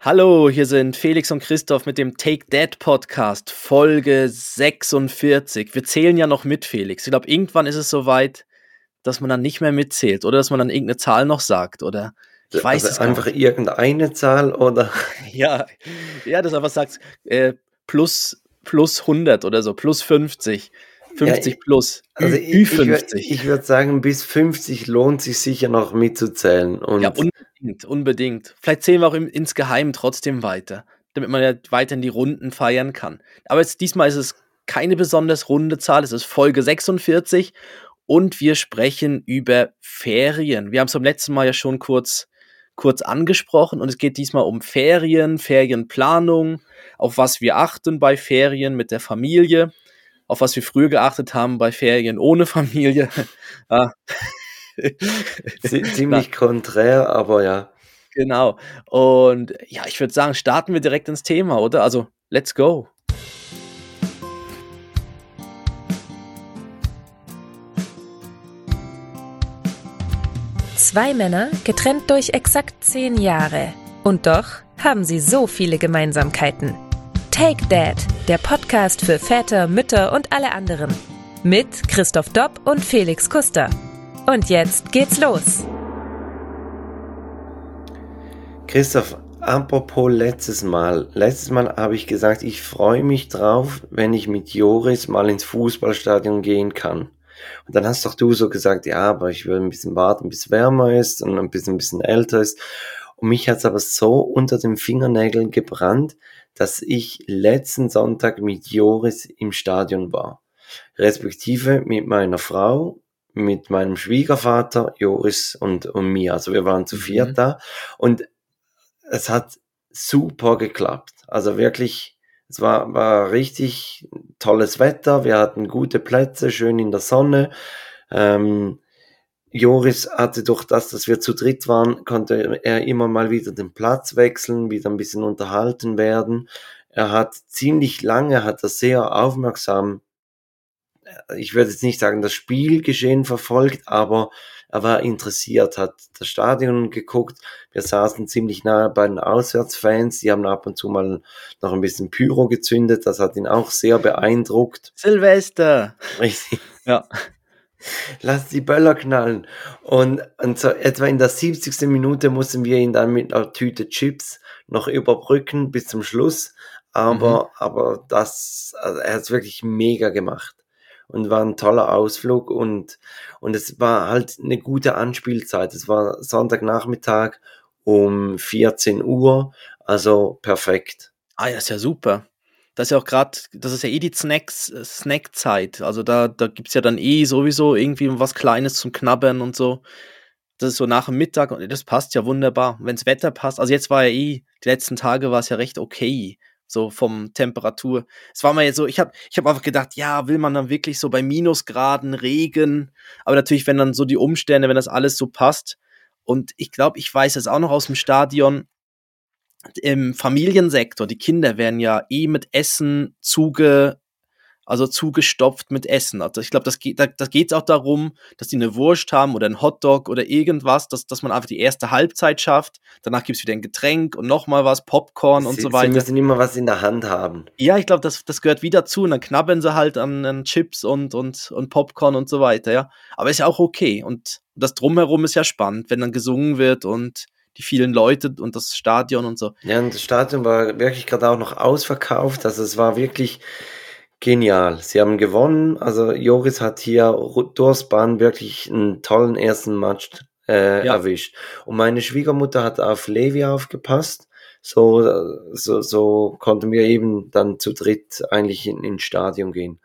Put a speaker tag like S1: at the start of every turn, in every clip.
S1: Hallo, hier sind Felix und Christoph mit dem Take That Podcast, Folge 46. Wir zählen ja noch mit, Felix. Ich glaube, irgendwann ist es soweit, dass man dann nicht mehr mitzählt oder dass man dann irgendeine Zahl noch sagt, oder?
S2: Ich weiß also es einfach nicht. irgendeine Zahl oder?
S1: Ja, ja, das einfach sagt äh, plus, plus 100 oder so, plus 50. 50 ja, plus.
S2: Also Ü ich, 50. Ich, würde sagen, bis 50 lohnt sich sicher noch mitzuzählen.
S1: Und ja, unbedingt, unbedingt. Vielleicht zählen wir auch im, insgeheim trotzdem weiter, damit man ja weiterhin die Runden feiern kann. Aber jetzt, diesmal ist es keine besonders runde Zahl, es ist Folge 46 und wir sprechen über Ferien. Wir haben es beim letzten Mal ja schon kurz, kurz angesprochen und es geht diesmal um Ferien, Ferienplanung, auf was wir achten bei Ferien mit der Familie auf was wir früher geachtet haben bei Ferien ohne Familie.
S2: Ziemlich konträr, aber ja.
S1: Genau. Und ja, ich würde sagen, starten wir direkt ins Thema, oder? Also, let's go.
S3: Zwei Männer, getrennt durch exakt zehn Jahre. Und doch haben sie so viele Gemeinsamkeiten. Take Dad, der Podcast für Väter, Mütter und alle anderen. Mit Christoph Dopp und Felix Kuster. Und jetzt geht's los.
S2: Christoph, apropos letztes Mal. Letztes Mal habe ich gesagt, ich freue mich drauf, wenn ich mit Joris mal ins Fußballstadion gehen kann. Und dann hast doch du so gesagt, ja, aber ich will ein bisschen warten, bis es wärmer ist und ein bisschen, ein bisschen älter ist. Und mich hat es aber so unter den Fingernägeln gebrannt, dass ich letzten Sonntag mit Joris im Stadion war. Respektive mit meiner Frau, mit meinem Schwiegervater, Joris und, und mir. Also wir waren zu mhm. viert mhm. da. Und es hat super geklappt. Also wirklich, es war, war richtig tolles Wetter. Wir hatten gute Plätze, schön in der Sonne. Ähm, Joris hatte durch das, dass wir zu dritt waren, konnte er immer mal wieder den Platz wechseln, wieder ein bisschen unterhalten werden. Er hat ziemlich lange, hat er sehr aufmerksam, ich würde jetzt nicht sagen, das Spielgeschehen verfolgt, aber er war interessiert, hat das Stadion geguckt. Wir saßen ziemlich nahe bei den Auswärtsfans. Die haben ab und zu mal noch ein bisschen Pyro gezündet. Das hat ihn auch sehr beeindruckt.
S1: Silvester!
S2: Richtig. Ja. Lass die Böller knallen. Und, und so etwa in der 70. Minute mussten wir ihn dann mit einer Tüte Chips noch überbrücken bis zum Schluss. Aber, mhm. aber das, also er hat es wirklich mega gemacht. Und war ein toller Ausflug und, und es war halt eine gute Anspielzeit. Es war Sonntagnachmittag um 14 Uhr, also perfekt.
S1: Ah, ja, ist ja super das ist ja auch gerade, das ist ja eh die Snacks, äh, Snackzeit. Also da, da gibt es ja dann eh sowieso irgendwie was Kleines zum Knabbern und so. Das ist so nach dem Mittag und das passt ja wunderbar. Wenns Wetter passt, also jetzt war ja eh, die letzten Tage war es ja recht okay, so vom Temperatur. Es war mal jetzt so, ich habe ich hab einfach gedacht, ja, will man dann wirklich so bei Minusgraden Regen, aber natürlich, wenn dann so die Umstände, wenn das alles so passt. Und ich glaube, ich weiß es auch noch aus dem Stadion, im Familiensektor, die Kinder werden ja eh mit Essen zuge, also zugestopft mit Essen. Also ich glaube, das geht, da, das geht auch darum, dass die eine Wurst haben oder ein Hotdog oder irgendwas, dass, dass man einfach die erste Halbzeit schafft. Danach gibt's wieder ein Getränk und nochmal was, Popcorn und
S2: sie,
S1: so weiter.
S2: Sie müssen immer was in der Hand haben.
S1: Ja, ich glaube, das, das gehört wieder zu. Und dann knabbern sie halt an, an Chips und, und, und Popcorn und so weiter, ja. Aber ist ja auch okay. Und das Drumherum ist ja spannend, wenn dann gesungen wird und die vielen Leute und das Stadion und so.
S2: Ja, und das Stadion war wirklich gerade auch noch ausverkauft. Also es war wirklich genial. Sie haben gewonnen. Also Joris hat hier durchs Bahn wirklich einen tollen ersten Match äh, ja. erwischt. Und meine Schwiegermutter hat auf Levi aufgepasst. So, so, so konnten wir eben dann zu dritt eigentlich in, ins Stadion gehen.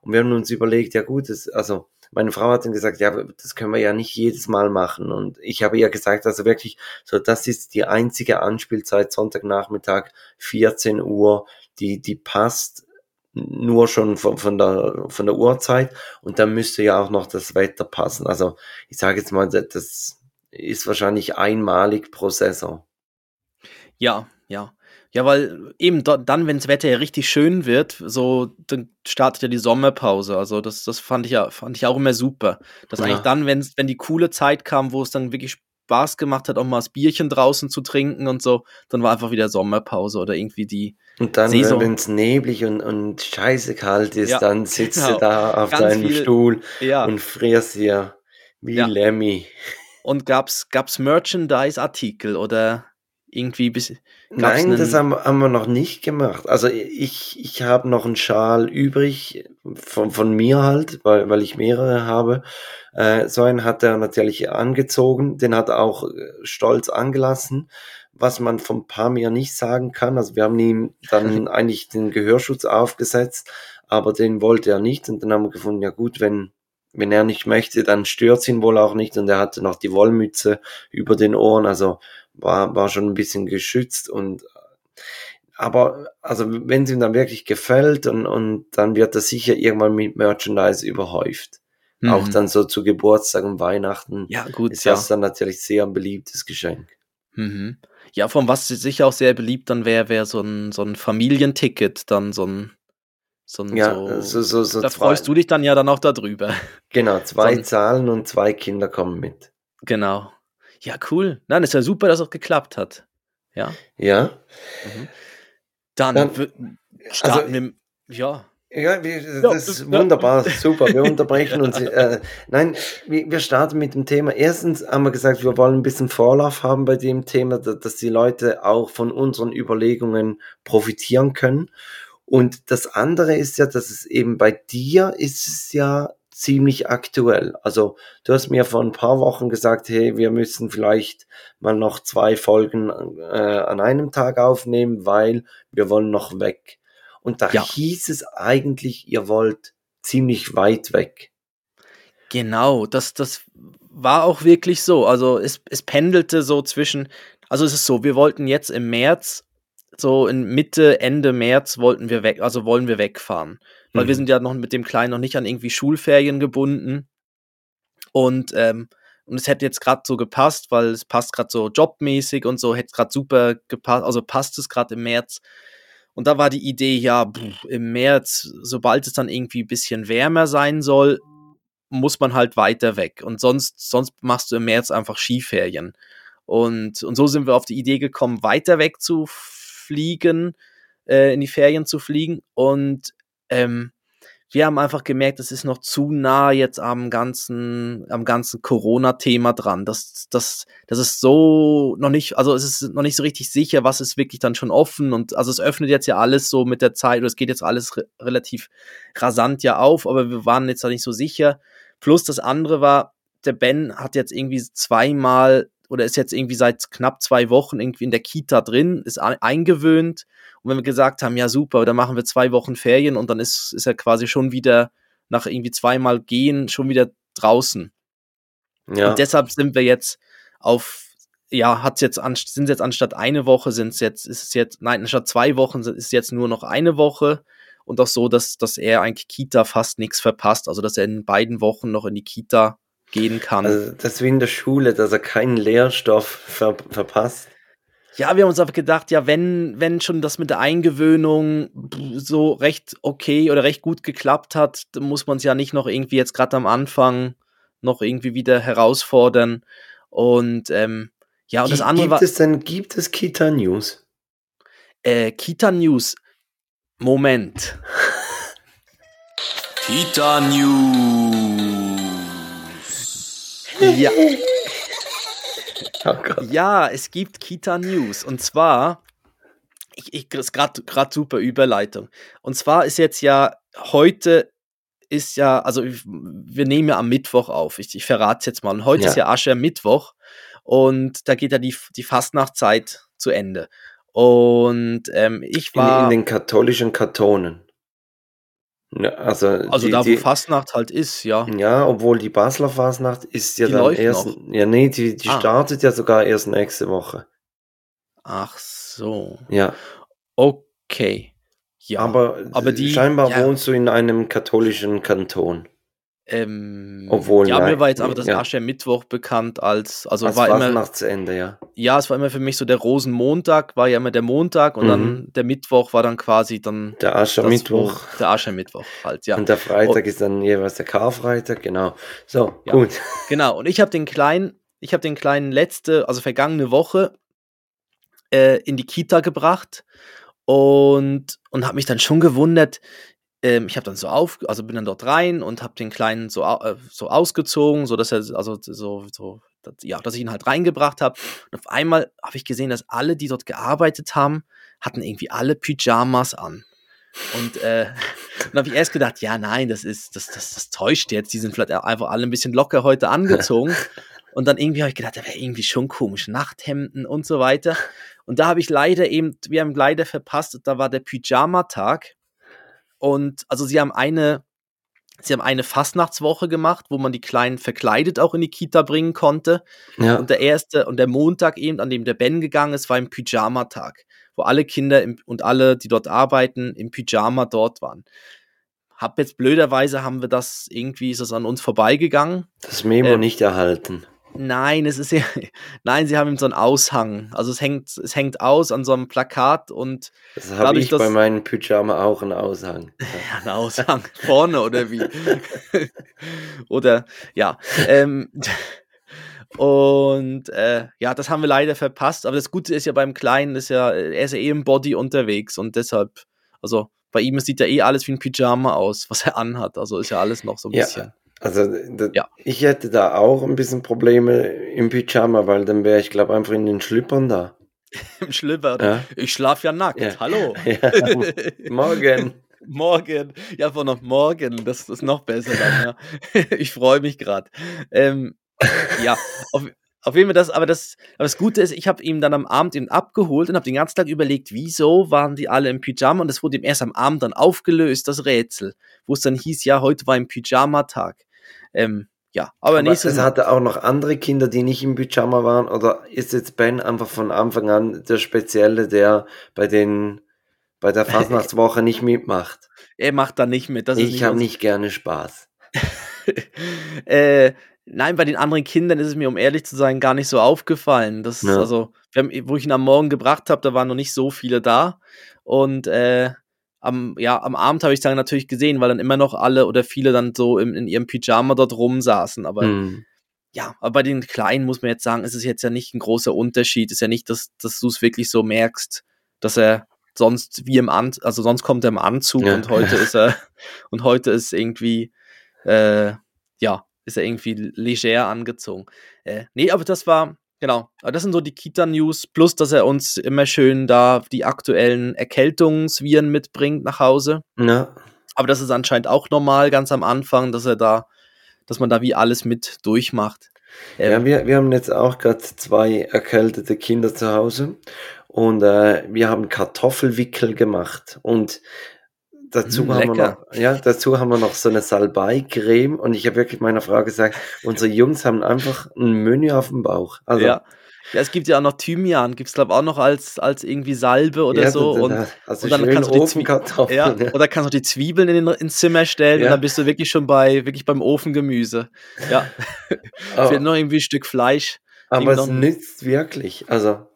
S2: Und wir haben uns überlegt, ja gut, das, also meine Frau hat dann gesagt, ja, das können wir ja nicht jedes Mal machen. Und ich habe ihr gesagt, also wirklich, so das ist die einzige Anspielzeit, Sonntagnachmittag, 14 Uhr, die, die passt nur schon von, von, der, von der Uhrzeit und dann müsste ja auch noch das Wetter passen. Also ich sage jetzt mal, das ist wahrscheinlich einmalig pro Saison.
S1: Ja, ja. Ja, weil eben dann, wenn das Wetter ja richtig schön wird, so dann startet ja die Sommerpause. Also das, das fand ich ja, fand ich auch immer super. Dass ja. eigentlich dann, wenn, wenn die coole Zeit kam, wo es dann wirklich Spaß gemacht hat, auch mal das Bierchen draußen zu trinken und so, dann war einfach wieder Sommerpause oder irgendwie die
S2: Und dann, wenn es neblig und, und scheiße kalt ist,
S1: Ja,
S2: dann sitzt
S1: genau.
S2: du da auf
S1: Ganz
S2: deinem
S1: viel-
S2: Stuhl
S1: Ja,
S2: und frierst dir wie
S1: Ja.
S2: Lemmy.
S1: und gab's, gab's Merchandise-Artikel oder irgendwie bis.
S2: Nein, das haben, haben wir noch nicht gemacht. Also ich, ich habe noch einen Schal übrig von, von mir halt, weil, weil ich mehrere habe. Äh, so einen hat er natürlich angezogen, den hat er auch äh, stolz angelassen, was man vom Pamir nicht sagen kann. Also wir haben ihm dann eigentlich den Gehörschutz aufgesetzt, aber den wollte er nicht und dann haben wir gefunden, ja gut, wenn, wenn er nicht möchte, dann stört's ihn wohl auch nicht und er hatte noch die Wollmütze über den Ohren, also war, war schon ein bisschen geschützt und aber also wenn es ihm dann wirklich gefällt und, und dann wird er sicher irgendwann mit Merchandise überhäuft. Auch
S1: Mhm.
S2: dann so zu Geburtstag und Weihnachten
S1: Ja, gut,
S2: ist
S1: ja.
S2: das dann natürlich sehr ein beliebtes Geschenk.
S1: Mhm. Ja, von was sicher auch sehr beliebt dann wäre, wäre so ein, so ein Familienticket, dann so ein, so ein,
S2: Ja,
S1: so,
S2: so, so
S1: da
S2: zwei,
S1: freust du dich dann ja dann auch darüber.
S2: genau, zwei
S1: so ein-
S2: Zahlen und zwei Kinder kommen mit.
S1: Genau. Ja, cool. Nein, ist ja super, dass es auch geklappt hat. Ja.
S2: Ja,
S1: Mhm. Dann,
S2: Dann-
S1: wür- starten wir. Ja.
S2: Ja, das ist wunderbar, super. Wir unterbrechen uns. Äh, nein, wir, starten mit dem Thema. Erstens haben wir gesagt, wir wollen ein bisschen Vorlauf haben bei dem Thema, da- dass die Leute auch von unseren Überlegungen profitieren können. Und das andere ist ja, dass es eben bei dir ist es ja ziemlich aktuell. Also du hast mir vor ein paar Wochen gesagt, hey, wir müssen vielleicht mal noch zwei Folgen äh, an einem Tag aufnehmen, weil wir wollen noch weg. Und da
S1: Ja.
S2: hieß es eigentlich, ihr wollt ziemlich weit weg.
S1: Genau, das, das war auch wirklich so. Also es, es pendelte so zwischen, also es ist so, wir wollten jetzt im März, so in Mitte, Ende März wollten wir weg, also wollen wir wegfahren. Weil wir
S2: Mhm.
S1: sind ja noch mit dem Kleinen noch nicht an irgendwie Schulferien gebunden. Und, ähm, und es hätte jetzt gerade so gepasst, weil es passt gerade so jobmäßig und so, hätte gerade super gepasst, also passt es gerade im März. Und da war die Idee, ja, pff, im März, sobald es dann irgendwie ein bisschen wärmer sein soll, muss man halt weiter weg. Und sonst, sonst machst du im März einfach Skiferien. Und, und so sind wir auf die Idee gekommen, weiter weg zu fliegen, äh, in die Ferien zu fliegen. Und ähm, wir haben einfach gemerkt, es ist noch zu nah jetzt am ganzen, am ganzen Corona-Thema dran. Das, das, das ist so noch nicht, also es ist noch nicht so richtig sicher, was ist wirklich dann schon offen. Und also es öffnet jetzt ja alles so mit der Zeit, oder es geht jetzt alles re relativ rasant ja auf, aber wir waren jetzt da nicht so sicher. Plus das andere war, der Ben hat jetzt irgendwie zweimal oder ist jetzt irgendwie seit knapp zwei Wochen irgendwie in der Kita drin, ist eingewöhnt. Und wenn wir gesagt haben, ja super, dann machen wir zwei Wochen Ferien und dann ist, ist er quasi schon wieder nach irgendwie zweimal gehen, schon wieder draußen.
S2: Ja.
S1: Und deshalb sind wir jetzt auf, ja, hat's jetzt an, sind jetzt anstatt eine Woche, sind es jetzt, ist es jetzt, nein, anstatt zwei Wochen ist es jetzt nur noch eine Woche. Und auch so, dass, dass er eigentlich Kita fast nichts verpasst. Also dass er in beiden Wochen noch in die Kita gehen kann.
S2: Also das ist wie in der Schule, dass er keinen Lehrstoff ver verpasst.
S1: Ja, wir haben uns aber gedacht, ja, wenn, wenn schon das mit der Eingewöhnung so recht okay oder recht gut geklappt hat, dann muss man es ja nicht noch irgendwie jetzt gerade am Anfang noch irgendwie wieder herausfordern. Und ähm, ja, und das andere
S2: gibt
S1: war
S2: es denn, gibt es Kita News?
S1: äh, Kita News. Moment.
S4: Kita News.
S1: Ja,
S2: Oh
S1: ja, es gibt Kita News. Und zwar, ich, ich das ist gerade super Überleitung. Und zwar ist jetzt ja heute ist ja, also ich- wir nehmen ja am Mittwoch auf. Ich, ich verrate es jetzt mal. Und heute
S2: Ja.
S1: ist ja Aschermittwoch und da geht ja die, die Fastnachtzeit zu Ende. Und ähm, ich
S2: In,
S1: war,
S2: in den katholischen Kantonen. Ja, also
S1: also
S2: die,
S1: da, wo
S2: die,
S1: Fastnacht halt ist, ja.
S2: ja, obwohl die Basler Fasnacht ist ja
S1: Die
S2: dann erst.
S1: noch.
S2: Ja, nee, die, die
S1: Ah.
S2: startet ja sogar erst nächste Woche.
S1: Ach so.
S2: Ja,
S1: Okay. Ja.
S2: aber,
S1: aber die-
S2: scheinbar
S1: ja.
S2: wohnst du in einem katholischen Kanton.
S1: Ähm,
S2: Obwohl,
S1: ja, mir war jetzt aber das
S2: ja.
S1: Aschermittwoch bekannt als, also
S2: Als
S1: war immer,
S2: Fasnachtsende, ja.
S1: ja, es war immer für mich so der Rosenmontag, war ja immer der Montag und
S2: Mhm.
S1: dann der Mittwoch war dann quasi dann
S2: Der
S1: das,
S2: Aschermittwoch.
S1: wo- der Aschermittwoch halt, ja.
S2: Und der Freitag ist dann jeweils der Karfreitag, genau. So,
S1: Ja.
S2: gut.
S1: Genau, und ich habe den Kleinen ich habe den Kleinen letzte, also vergangene Woche äh, in die Kita gebracht und, und habe mich dann schon gewundert, ähm, ich habe dann so auf, also bin dann dort rein und habe den Kleinen so, äh, so ausgezogen, so dass er, also so, so dass, ja, dass ich ihn halt reingebracht habe. Und auf einmal habe ich gesehen, dass alle, die dort gearbeitet haben, hatten irgendwie alle Pyjamas an. Und äh, dann habe ich erst gedacht, ja, nein, das ist, das, das, das täuscht jetzt. Die sind vielleicht einfach alle ein bisschen locker heute angezogen. Und dann irgendwie habe ich gedacht, das wäre irgendwie schon komisch. Nachthemden und so weiter. Und da habe ich leider eben, wir haben leider verpasst, da war der Pyjama-Tag. Und also sie haben eine, sie haben eine Fastnachtswoche gemacht, wo man die Kleinen verkleidet auch in die Kita bringen konnte. Ja. Und der erste und der Montag eben, an dem der Ben gegangen ist, war ein Pyjama-Tag, wo alle Kinder im, und alle, die dort arbeiten, im Pyjama dort waren. Hab jetzt blöderweise haben wir das irgendwie ist das an uns vorbeigegangen.
S2: Das Memo ähm, nicht erhalten.
S1: Nein, es ist ja, nein, sie haben ihm so einen Aushang. Also es hängt, es hängt aus an so einem Plakat und.
S2: Das habe ich, ich bei meinen Pyjama auch einen Aushang.
S1: Ja, einen Aushang. Vorne oder wie? oder, ja. Ähm, und äh, ja, das haben wir leider verpasst. Aber das Gute ist ja beim Kleinen, ist ja, er ist ja eh im Body unterwegs und deshalb, also bei ihm sieht ja eh alles wie ein Pyjama aus, was er anhat. Also ist ja alles noch so ein
S2: ja,
S1: bisschen.
S2: Also da, ja. ich hätte da auch ein bisschen Probleme im Pyjama, weil dann wäre ich glaube einfach in den Schlüppern da.
S1: Im Schlüpper? Ja. Ich schlafe ja nackt. Ja. Hallo.
S2: Morgen.
S1: morgen. Ja, von noch morgen. Das ist noch besser dann. Ja. ich freue mich gerade. Ähm, ja, auf, auf jeden Fall das, aber das, aber das Gute ist, ich habe ihn dann am Abend eben abgeholt und habe den ganzen Tag überlegt, wieso waren die alle im Pyjama und das wurde ihm erst am Abend dann aufgelöst, das Rätsel, wo es dann hieß, ja, heute war ein Pyjama-Tag. Ähm, ja, aber, aber nächstes
S2: Es hatte auch noch andere Kinder, die nicht im Pyjama waren, oder ist jetzt Ben einfach von Anfang an der Spezielle, der bei den bei der Fastnachtswoche nicht mitmacht?
S1: Er macht da nicht mit.
S2: ich habe nicht gerne Spaß.
S1: äh, nein, bei den anderen Kindern ist es mir, um ehrlich zu sein, gar nicht so aufgefallen. Das, ja. Also, haben, wo ich ihn am Morgen gebracht habe, da waren noch nicht so viele da. Und äh, am, ja, am Abend habe ich dann natürlich gesehen, weil dann immer noch alle oder viele dann so in, in ihrem Pyjama dort rumsaßen. Aber mhm. ja, aber bei den Kleinen muss man jetzt sagen, ist es jetzt ja nicht ein großer Unterschied. Ist ja nicht, dass, dass du es wirklich so merkst, dass er sonst wie im Anzug, also sonst kommt er im Anzug ja. und heute ist er, und heute ist irgendwie, äh, ja, ist er irgendwie leger angezogen. Äh, nee, aber das war, Genau, das sind so die Kita-News, plus dass er uns immer schön da die aktuellen Erkältungsviren mitbringt nach Hause. Ja. Aber das ist anscheinend auch normal ganz am Anfang, dass er da, dass man da wie alles mit durchmacht.
S2: Ähm, ja, wir, wir haben jetzt auch gerade zwei erkältete Kinder zu Hause und äh, wir haben Kartoffelwickel gemacht und dazu, mm, haben wir noch, ja, dazu haben wir noch so eine Salbei-Creme und ich habe wirklich meiner Frau gesagt, unsere Jungs haben einfach ein Menü auf dem Bauch. Also,
S1: ja. Ja, es gibt ja auch noch Thymian, gibt es glaube auch noch als, als irgendwie Salbe oder ja, so. Und,
S2: also und dann kannst du die Zwiebeln,
S1: ja, ja. Oder kannst du die Zwiebeln in, ins Zimmer stellen ja. und dann bist du wirklich schon bei, wirklich beim Ofengemüse. Ja. Fehlt noch irgendwie ein Stück Fleisch.
S2: Aber es nützt wirklich. Also,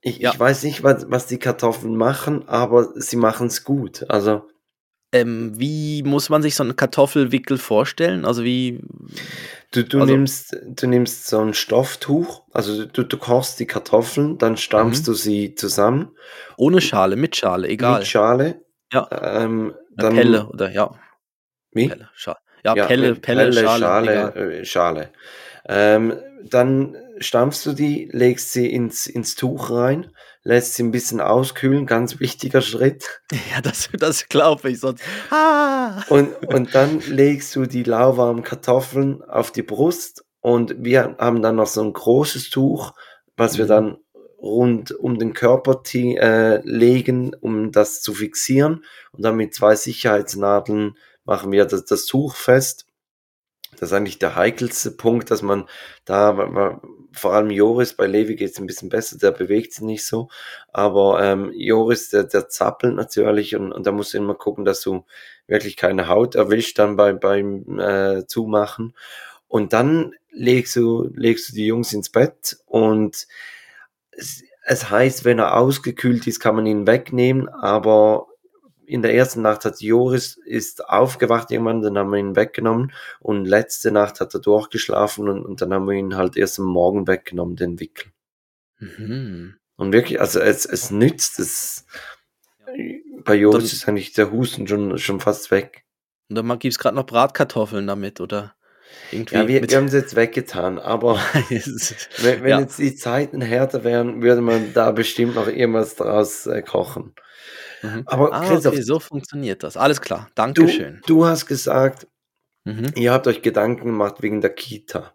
S2: ich, ja. ich weiß nicht, was, was die Kartoffeln machen, aber sie machen es gut. Also.
S1: Ähm, wie muss man sich so einen Kartoffelwickel vorstellen? Also wie.
S2: Du, du, also, nimmst, du nimmst so ein Stofftuch, also du, du kochst die Kartoffeln, dann stampfst mhm. du sie zusammen.
S1: Ohne Schale, mit Schale, egal. Mit
S2: Schale.
S1: Ja. Ähm, dann, Pelle oder ja.
S2: Wie?
S1: Pelle, Schale. Ja, ja Pelle, Pelle, Pelle, Schale.
S2: Schale, äh, Schale. Ähm, dann stampfst du die, legst sie ins, ins Tuch rein, lässt sie ein bisschen auskühlen, ganz wichtiger Schritt.
S1: Ja, das, das glaube ich sonst. Ah.
S2: Und, und dann legst du die lauwarmen Kartoffeln auf die Brust und wir haben dann noch so ein großes Tuch, was wir mhm. dann rund um den Körper äh, legen, um das zu fixieren. Und dann mit zwei Sicherheitsnadeln machen wir das, das Tuch fest. Das ist eigentlich der heikelste Punkt, dass man da, vor allem Joris, bei Levi geht es ein bisschen besser, der bewegt sich nicht so, aber ähm, Joris, der, der zappelt natürlich und, und da musst du immer gucken, dass du wirklich keine Haut erwischt dann beim, beim äh, Zumachen. Und dann legst du, legst du die Jungs ins Bett und es, es heißt, wenn er ausgekühlt ist, kann man ihn wegnehmen, aber in der ersten Nacht hat Joris ist aufgewacht irgendwann, dann haben wir ihn weggenommen und letzte Nacht hat er durchgeschlafen und, und dann haben wir ihn halt erst am Morgen weggenommen, den Wickel.
S1: Mhm.
S2: Und wirklich, also es, es nützt es. Bei Joris
S1: Dann-
S2: ist eigentlich der Husten schon, schon fast weg.
S1: Und dann gibt es gerade noch Bratkartoffeln damit, oder? Irgendwie
S2: Ja, wir, wir haben es jetzt weggetan, aber wenn, wenn
S1: Ja.
S2: jetzt die Zeiten härter wären, würde man da bestimmt noch irgendwas draus äh, kochen.
S1: Mhm.
S2: Aber
S1: Ah,
S2: Christoph,
S1: okay, so funktioniert das. Alles klar.
S2: du,
S1: Dankeschön.
S2: du hast gesagt,
S1: Mhm.
S2: ihr habt euch Gedanken gemacht wegen der Kita.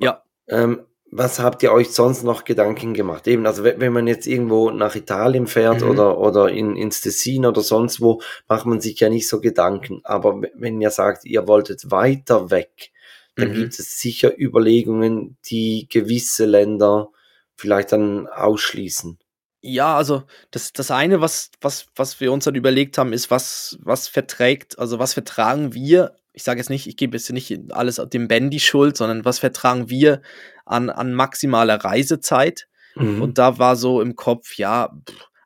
S1: Ja.
S2: Ähm, was habt ihr euch sonst noch Gedanken gemacht? Eben, also wenn man jetzt irgendwo nach Italien fährt
S1: Mhm.
S2: oder, oder in, ins Tessin oder sonst wo, macht man sich ja nicht so Gedanken. Aber wenn ihr sagt, ihr wolltet weiter weg, dann
S1: Mhm.
S2: gibt es sicher Überlegungen, die gewisse Länder vielleicht dann ausschließen.
S1: Ja, also das, das eine, was, was, was wir uns dann überlegt haben, ist, was, was verträgt, also was vertragen wir, ich sage jetzt nicht, ich gebe jetzt nicht alles dem Ben die Schuld, sondern was vertragen wir an, an maximaler Reisezeit?
S2: Mhm.
S1: Und da war so im Kopf, ja,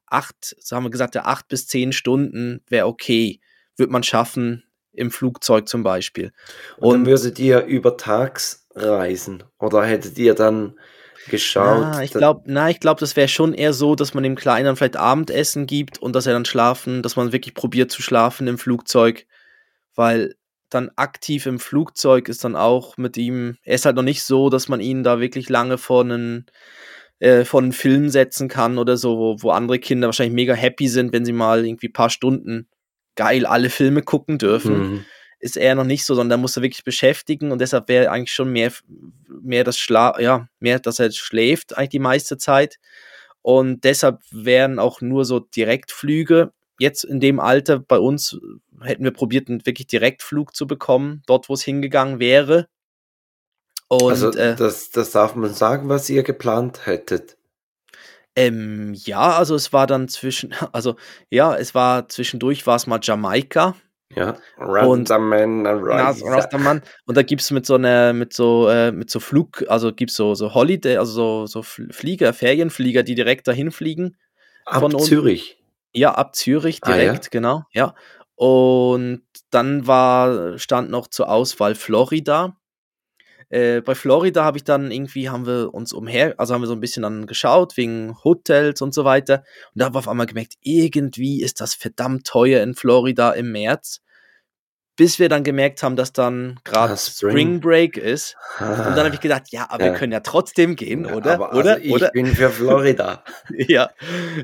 S1: acht, so haben wir gesagt, ja, acht bis zehn Stunden wäre okay, wird man schaffen, im Flugzeug zum Beispiel.
S2: Und dann
S1: Und
S2: würdet ihr über Tags reisen oder hättet ihr dann geschaut?
S1: Na, ich glaube, na, ich glaube, das wäre schon eher so, dass man dem Kleinen dann vielleicht Abendessen gibt und dass er dann schlafen, dass man wirklich probiert zu schlafen im Flugzeug, weil dann aktiv im Flugzeug ist dann auch mit ihm, er ist halt noch nicht so, dass man ihn da wirklich lange vor einen, äh, vor einen Film setzen kann oder so, wo, wo andere Kinder wahrscheinlich mega happy sind, wenn sie mal irgendwie ein paar Stunden geil alle Filme gucken dürfen
S2: Mhm.
S1: Ist er noch nicht so, sondern da muss er wirklich beschäftigen und deshalb wäre eigentlich schon mehr, mehr das Schla ja, mehr, dass er schläft eigentlich die meiste Zeit. Und deshalb wären auch nur so Direktflüge. Jetzt in dem Alter bei uns hätten wir probiert, einen wirklich Direktflug zu bekommen, dort, wo es hingegangen wäre. Und
S2: also
S1: äh,
S2: das, das darf man sagen, was ihr geplant hättet.
S1: ähm, ja, also es war dann zwischen, also ja, es war zwischendurch war es mal Jamaika.
S2: Ja.
S1: Und-
S2: Rastaman.
S1: Rastaman. Und da gibt's mit so einer, mit so, äh, mit so Flug, also gibt's so, so Holiday, also so, so Fl- Flieger, Ferienflieger, die direkt dahin fliegen.
S2: Ab Zürich.
S1: Ja, ab Zürich
S2: Ah, ja?
S1: direkt, genau, ja. Und dann war, stand noch zur Auswahl Florida. Äh, bei Florida habe ich dann irgendwie, haben wir uns umher, also haben wir so ein bisschen dann geschaut, wegen Hotels und so weiter. Und da haben wir auf einmal gemerkt, irgendwie ist das verdammt teuer in Florida im März. Bis wir dann gemerkt haben, dass dann gerade
S2: Ah, Spring.
S1: Spring. Break ist. Und dann habe ich
S2: Ah,
S1: gedacht, ja, aber
S2: Ja.
S1: wir können ja trotzdem gehen,
S2: ja,
S1: oder?
S2: Aber
S1: oder?
S2: Also ich
S1: oder?
S2: bin für Florida.
S1: Ja,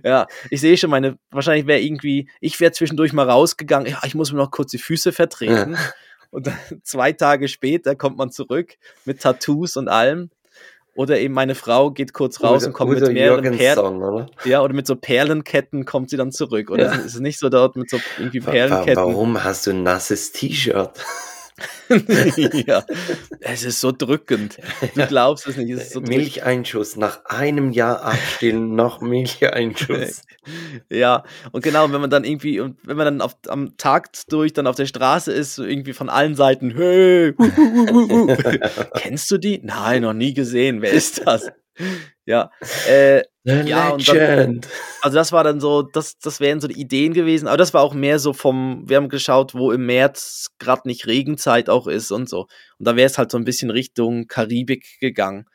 S1: ja. Ich sehe schon meine, wahrscheinlich wäre irgendwie, ich wäre zwischendurch mal rausgegangen, ja, ich muss mir noch kurz die Füße vertreten. Und dann zwei Tage später kommt man zurück mit Tattoos und allem. Oder eben meine Frau geht kurz raus und kommt mit mehreren Perlen,
S2: oder?
S1: ja, oder mit so Perlenketten kommt sie dann zurück. Oder
S2: Ja.
S1: ist es nicht so dort mit so irgendwie Perlenketten?
S2: Warum hast du ein nasses T-Shirt?
S1: ja, es ist so drückend. Du glaubst es nicht, es so.
S2: Milcheinschuss. Nach einem Jahr abstillen noch Milcheinschuss.
S1: Ja, und genau, wenn man dann irgendwie, und wenn man dann auf, am Tag durch dann auf der Straße ist, so irgendwie von allen Seiten, hey, hu, hu, hu. kennst du die? Nein, noch nie gesehen. Wer ist das? Ja, äh, Ja, und dann- also das war dann so, das, das wären so die Ideen gewesen, aber das war auch mehr so vom, wir haben geschaut, wo im März gerade nicht Regenzeit auch ist und so. Und da wäre es halt so ein bisschen Richtung Karibik gegangen.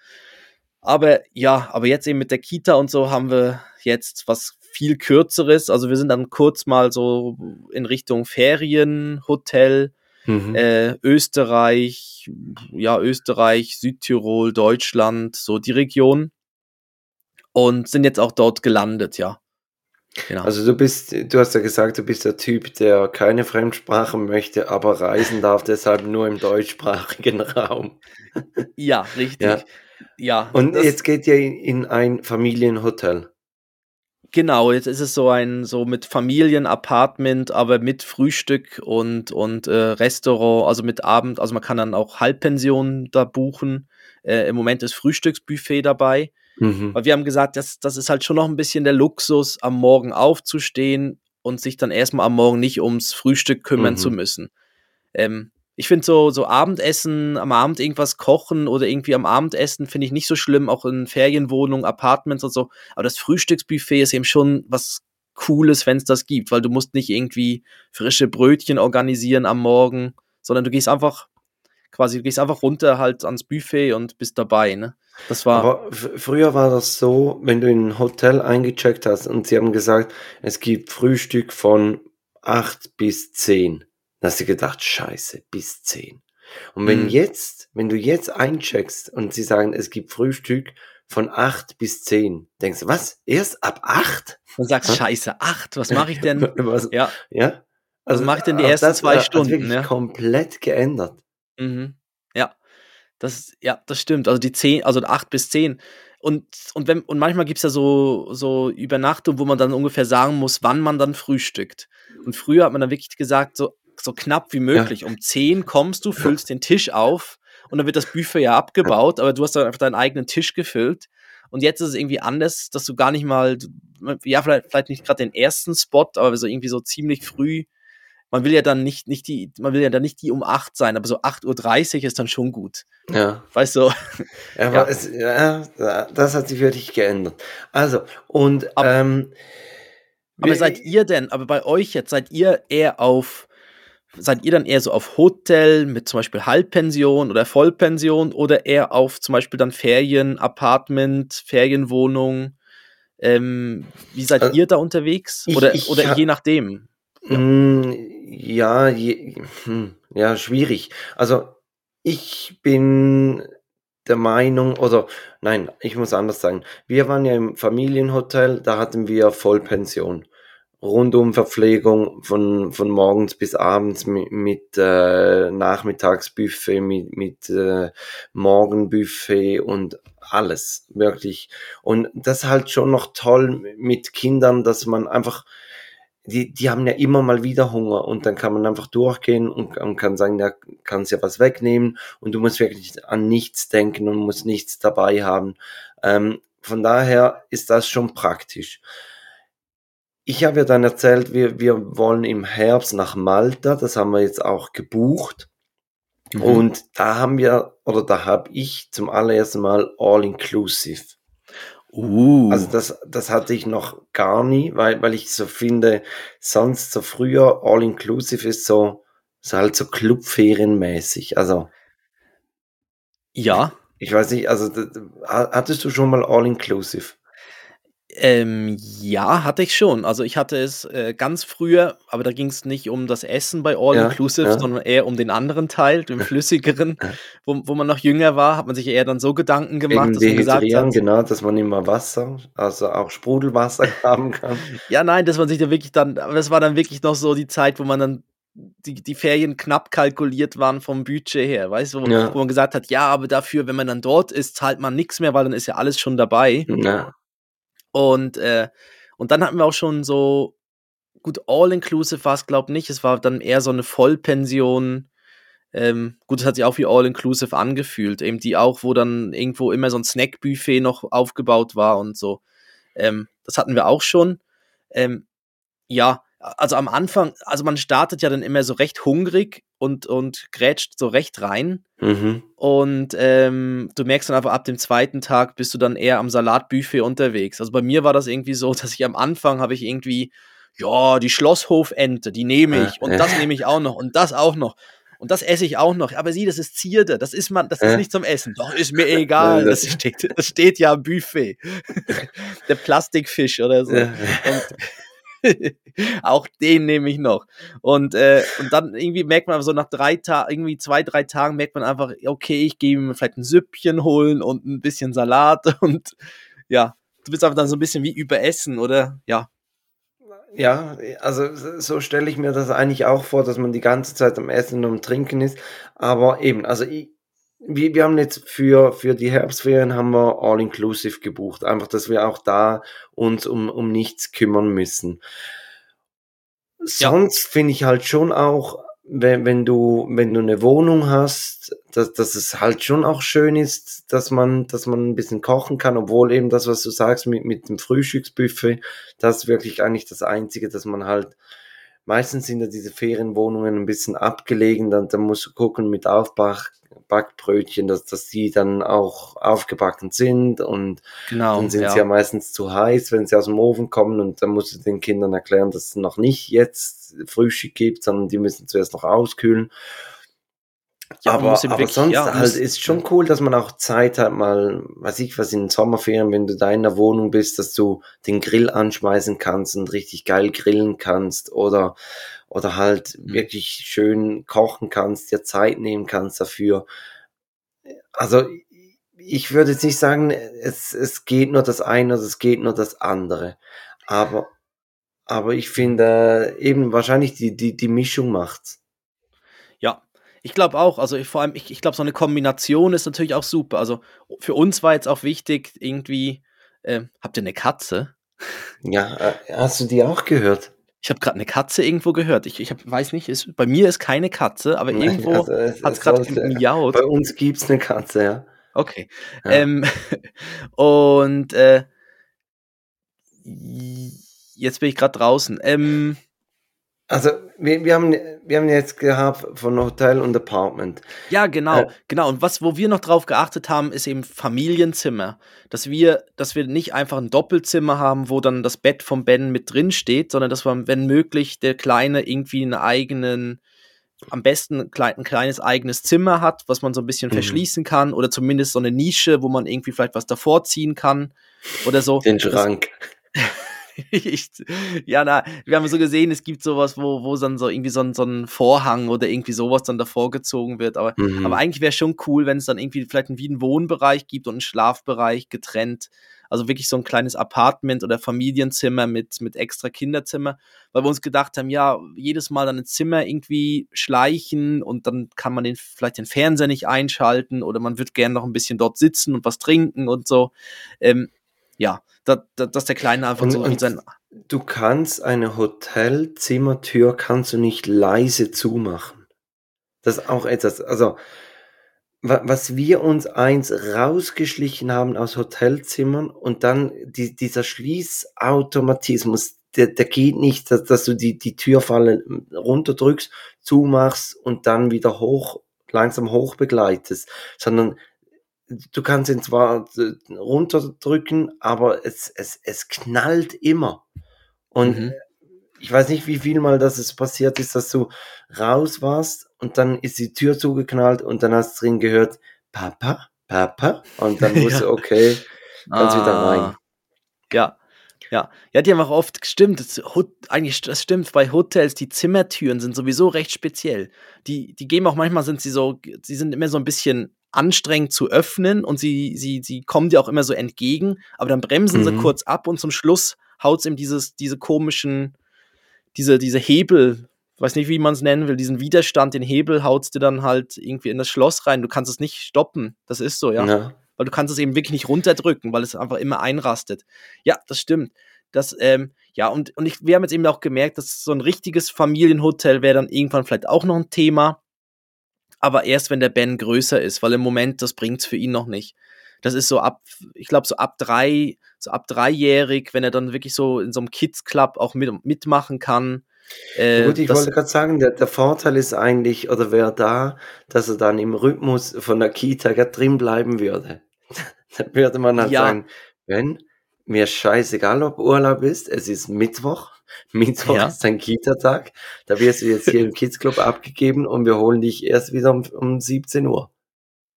S1: Aber ja, aber jetzt eben mit der Kita und so haben wir jetzt was viel kürzeres. Also wir sind dann kurz mal so in Richtung Ferien, Hotel,
S2: Mhm.
S1: äh, Österreich, ja, Österreich, Südtirol, Deutschland, so die Region. Und sind jetzt auch dort gelandet, ja. Genau.
S2: Also du bist, du hast ja gesagt, du bist der Typ, der keine Fremdsprachen möchte, aber reisen darf, deshalb nur im deutschsprachigen Raum.
S1: ja, richtig.
S2: Ja.
S1: Ja.
S2: Und jetzt geht ihr in, in ein Familienhotel.
S1: Genau, jetzt ist es so ein so mit Familienapartment, aber mit Frühstück und und äh, Restaurant, also mit Abend, also man kann dann auch Halbpension da buchen. Äh, Im Moment ist Frühstücksbuffet dabei,
S2: Mhm.
S1: weil wir haben gesagt, das das ist halt schon noch ein bisschen der Luxus, am Morgen aufzustehen und sich dann erstmal am Morgen nicht ums Frühstück kümmern
S2: Mhm.
S1: zu müssen. Ähm, ich finde so, so Abendessen, am Abend irgendwas kochen oder irgendwie am Abendessen finde ich nicht so schlimm, auch in Ferienwohnungen, Apartments und so. Aber das Frühstücksbuffet ist eben schon was Cooles, wenn es das gibt, weil du musst nicht irgendwie frische Brötchen organisieren am Morgen, sondern du gehst einfach quasi, du gehst einfach runter halt ans Buffet und bist dabei, ne?
S2: Das war. Aber früher war das so, wenn du in ein Hotel eingecheckt hast und sie haben gesagt, es gibt Frühstück von acht bis zehn. Dann hast du gedacht, scheiße, bis zehn. Und wenn mhm. jetzt, wenn du jetzt eincheckst und sie sagen, es gibt Frühstück von acht bis zehn, denkst du, was? Erst ab acht?
S1: Und sagst, ha? scheiße, acht, was mache ich denn?
S2: was, ja. ja.
S1: Also, was mache ich denn die ersten
S2: das,
S1: zwei Stunden?
S2: Das wirklich ja? komplett geändert.
S1: Mhm. Ja. Das, ja, das stimmt. Also die zehn, also acht bis zehn. Und, und, wenn, und manchmal gibt es ja so, so Übernachtungen, wo man dann ungefähr sagen muss, wann man dann frühstückt. Und früher hat man dann wirklich gesagt, so, so knapp wie möglich. Ja. Um zehn kommst du, füllst den Tisch auf und dann wird das Buffet ja abgebaut, aber du hast dann einfach deinen eigenen Tisch gefüllt. Und jetzt ist es irgendwie anders, dass du gar nicht mal, ja, vielleicht, vielleicht nicht gerade den ersten Spot, aber so irgendwie so ziemlich früh man will ja dann nicht, nicht die, man will ja dann nicht die um 8 sein, aber so 8.30 Uhr ist dann schon gut.
S2: Ja.
S1: Weißt du?
S2: Ja, ja. Es, ja das hat sich wirklich geändert. Also, und
S1: aber, ähm, aber seid ihr denn, aber bei euch jetzt, seid ihr eher auf, seid ihr dann eher so auf Hotel mit zum Beispiel Halbpension oder Vollpension oder eher auf zum Beispiel dann Ferien, Apartment, Ferienwohnung? Ähm, wie seid also, ihr da unterwegs? Oder, ich, ich oder je nachdem?
S2: Ja, mm, ja, je, hm, ja, schwierig. Also ich bin der Meinung, oder nein, ich muss anders sagen. Wir waren ja im Familienhotel, da hatten wir Vollpension. Rundum Verpflegung von, von morgens bis abends mit, mit äh, Nachmittagsbuffet, mit, mit äh, Morgenbuffet und alles, wirklich. Und das halt schon noch toll mit Kindern, dass man einfach die, die haben ja immer mal wieder Hunger und dann kann man einfach durchgehen und, und kann sagen, da kannst ja was wegnehmen und du musst wirklich an nichts denken und musst nichts dabei haben. Ähm, von daher ist das schon praktisch. Ich habe ja dann erzählt, wir, wir wollen im Herbst nach Malta, das haben wir jetzt auch gebucht. Mhm. Und da haben wir, oder da habe ich zum allerersten Mal All-Inclusive. Uh. Also das, das hatte ich noch gar nie, weil, weil ich so finde, sonst so früher All-Inclusive ist so, so halt so Clubferienmäßig. Also.
S1: Ja.
S2: Ich weiß nicht, also hattest du schon mal All-Inclusive?
S1: Ähm, ja, hatte ich schon. Also ich hatte es äh, ganz früher, aber da ging es nicht um das Essen bei All ja, Inclusive, ja. sondern eher um den anderen Teil, den flüssigeren, wo, wo man noch jünger war, hat man sich eher dann so Gedanken gemacht,
S2: Wegen dass man gesagt hat, genau, dass man immer Wasser, also auch Sprudelwasser haben kann.
S1: ja, nein, dass man sich da wirklich dann, aber das war dann wirklich noch so die Zeit, wo man dann die, die Ferien knapp kalkuliert waren vom Budget her, weißt du, wo, ja. wo man gesagt hat, ja, aber dafür, wenn man dann dort ist, zahlt man nichts mehr, weil dann ist ja alles schon dabei.
S2: Ja.
S1: Und, äh, und dann hatten wir auch schon so, gut, All-Inclusive war es, glaube nicht. Es war dann eher so eine Vollpension. Ähm, gut, es hat sich auch wie All-Inclusive angefühlt. Eben die auch, wo dann irgendwo immer so ein Snack-Buffet noch aufgebaut war und so. Ähm, das hatten wir auch schon. Ähm, ja, also am Anfang, also man startet ja dann immer so recht hungrig und, und grätscht so recht rein.
S2: Mhm.
S1: Und ähm, du merkst dann einfach ab dem zweiten Tag bist du dann eher am Salatbuffet unterwegs. Also bei mir war das irgendwie so, dass ich am Anfang habe ich irgendwie, ja, die Schlosshofente, die nehme ich und das nehme ich auch noch und das auch noch. Und das esse ich auch noch. Aber sieh, das ist Zierde. Das ist man, das ist nicht zum Essen. Doch, ist mir egal. Das steht, das steht ja am Buffet. Der Plastikfisch oder so. Und auch den nehme ich noch. Und, äh, und dann irgendwie merkt man so nach drei Tagen, irgendwie zwei, drei Tagen merkt man einfach, okay, ich gehe mir vielleicht ein Süppchen holen und ein bisschen Salat und ja, du bist einfach dann so ein bisschen wie überessen, oder? Ja.
S2: Ja, also so stelle ich mir das eigentlich auch vor, dass man die ganze Zeit am Essen und am Trinken ist. Aber eben, also ich, wir, wir haben jetzt für, für die Herbstferien haben wir All-Inclusive gebucht. Einfach, dass wir auch da uns um, um nichts kümmern müssen. Sonst ja. finde ich halt schon auch, wenn, wenn du, wenn du eine Wohnung hast, dass, dass es halt schon auch schön ist, dass man, dass man ein bisschen kochen kann, obwohl eben das, was du sagst mit, mit dem Frühstücksbuffet, das ist wirklich eigentlich das Einzige, dass man halt, meistens sind ja diese Ferienwohnungen ein bisschen abgelegen, dann, dann musst du gucken mit Aufbach, Backbrötchen, dass, dass die dann auch aufgebacken sind und
S1: Genau,
S2: dann sind
S1: ja.
S2: sie ja meistens zu heiß, wenn sie aus dem Ofen kommen und dann musst du den Kindern erklären, dass es noch nicht jetzt Frühstück gibt, sondern die müssen zuerst noch auskühlen.
S1: Ja,
S2: aber, aber
S1: wirklich-
S2: sonst
S1: ja,
S2: halt ist schon cool, dass man auch Zeit hat, mal, weiß ich was, in den Sommerferien, wenn du da in der Wohnung bist, dass du den Grill anschmeißen kannst und richtig geil grillen kannst oder, oder halt
S1: Mhm.
S2: wirklich schön kochen kannst, dir Zeit nehmen kannst dafür. Also, ich würde jetzt nicht sagen, es, es geht nur das eine oder es geht nur das andere. Aber, aber ich finde, äh, eben wahrscheinlich die, die, die Mischung macht's.
S1: Ja, ich glaube auch. Also ich, vor allem, ich, ich glaube, so eine Kombination ist natürlich auch super. Also für uns war jetzt auch wichtig, irgendwie, ähm, habt ihr eine Katze?
S2: Ja, äh, hast du die auch gehört?
S1: Ich habe gerade eine Katze irgendwo gehört. Ich, ich hab, weiß nicht, ist, bei mir ist keine Katze, aber
S2: Nein,
S1: irgendwo
S2: also es-
S1: hat es
S2: es
S1: gerade miaut.
S2: Bei uns gibt's eine Katze, ja.
S1: Okay.
S2: Ja.
S1: Ähm, und äh, jetzt bin ich gerade draußen. Ähm,
S2: Also wir, wir, haben, wir haben jetzt gehabt von Hotel und Apartment.
S1: Ja, genau,
S2: Äh.
S1: genau. Und was, wo wir noch drauf geachtet haben, ist eben Familienzimmer. Dass wir, dass wir nicht einfach ein Doppelzimmer haben, wo dann das Bett vom Ben mit drin steht, sondern dass man, wenn möglich, der Kleine irgendwie einen eigenen, am besten ein, klein, ein kleines eigenes Zimmer hat, was man so ein bisschen
S2: Mhm.
S1: verschließen kann oder zumindest so eine Nische, wo man irgendwie vielleicht was davor ziehen kann oder so.
S2: Den
S1: Das-
S2: Schrank.
S1: ich, ja, na, wir haben so gesehen, es gibt sowas, wo, wo dann so irgendwie so ein, so ein Vorhang oder irgendwie sowas dann davor gezogen wird. Aber,
S2: Mhm.
S1: aber eigentlich wäre schon cool, wenn es dann irgendwie vielleicht einen, wie einen Wohnbereich gibt und einen Schlafbereich getrennt. Also wirklich so ein kleines Apartment oder Familienzimmer mit, mit extra Kinderzimmer, weil wir uns gedacht haben, ja, jedes Mal dann ein Zimmer irgendwie schleichen und dann kann man den, vielleicht den Fernseher nicht einschalten oder man wird gern noch ein bisschen dort sitzen und was trinken und so. Ähm, ja, da, da, dass der Kleine einfach
S2: Und-
S1: so
S2: und-
S1: sein,
S2: Du kannst eine Hotelzimmertür kannst du nicht leise zumachen. Das ist auch etwas, also wa- was wir uns eins rausgeschlichen haben aus Hotelzimmern und dann die, dieser Schließautomatismus, der, der geht nicht, dass, dass du die, die Türfalle runterdrückst, zumachst und dann wieder hoch, langsam hoch begleitest, sondern du kannst ihn zwar äh, runterdrücken, aber es, es, es knallt immer. Und
S1: Mhm.
S2: ich weiß nicht, wie viel Mal das es passiert ist, dass du raus warst und dann ist die Tür zugeknallt und dann hast du drin gehört, Papa, Papa. Und dann
S1: Ja.
S2: wusste, okay, kannst wieder rein.
S1: Ah. Ja, ja. Ja, die haben auch oft gestimmt. Das, eigentlich, das stimmt, bei Hotels, die Zimmertüren sind sowieso recht speziell. Die, die geben auch manchmal, sind sie so, sie sind immer so ein bisschen anstrengend zu öffnen und sie, sie, sie kommen dir auch immer so entgegen, aber dann bremsen sie
S2: Mhm.
S1: kurz ab und zum Schluss haut es ihm dieses, diese komischen, diese, diese Hebel, weiß nicht, wie man es nennen will, diesen Widerstand, den Hebel haut's dir dann halt irgendwie in das Schloss rein. Du kannst es nicht stoppen. Das ist so, ja
S2: Ja.
S1: weil du kannst es eben wirklich nicht runterdrücken, weil es einfach immer einrastet. Ja, das stimmt. Das, ähm, ja, und, und ich, wir haben jetzt eben auch gemerkt, dass so ein richtiges Familienhotel wäre dann irgendwann vielleicht auch noch ein Thema. Aber erst, wenn der Ben größer ist, weil im Moment, das bringt's für ihn noch nicht. Das ist so ab, ich glaube, so ab drei, so ab dreijährig, wenn er dann wirklich so in so einem Kids Club auch mit, mitmachen kann. Äh,
S2: Gut, ich wollte gerade sagen, der, der Vorteil ist eigentlich, oder wäre da, dass er dann im Rhythmus von der Kita drin bleiben würde. Dann würde man halt
S1: Ja.
S2: sagen, wenn mir scheißegal, ob Urlaub ist, es ist Mittwoch, Mittwoch
S1: Ja.
S2: ist dein Kita-Tag, da wirst du jetzt hier im Kids Club abgegeben und wir holen dich erst wieder um, um 17 Uhr.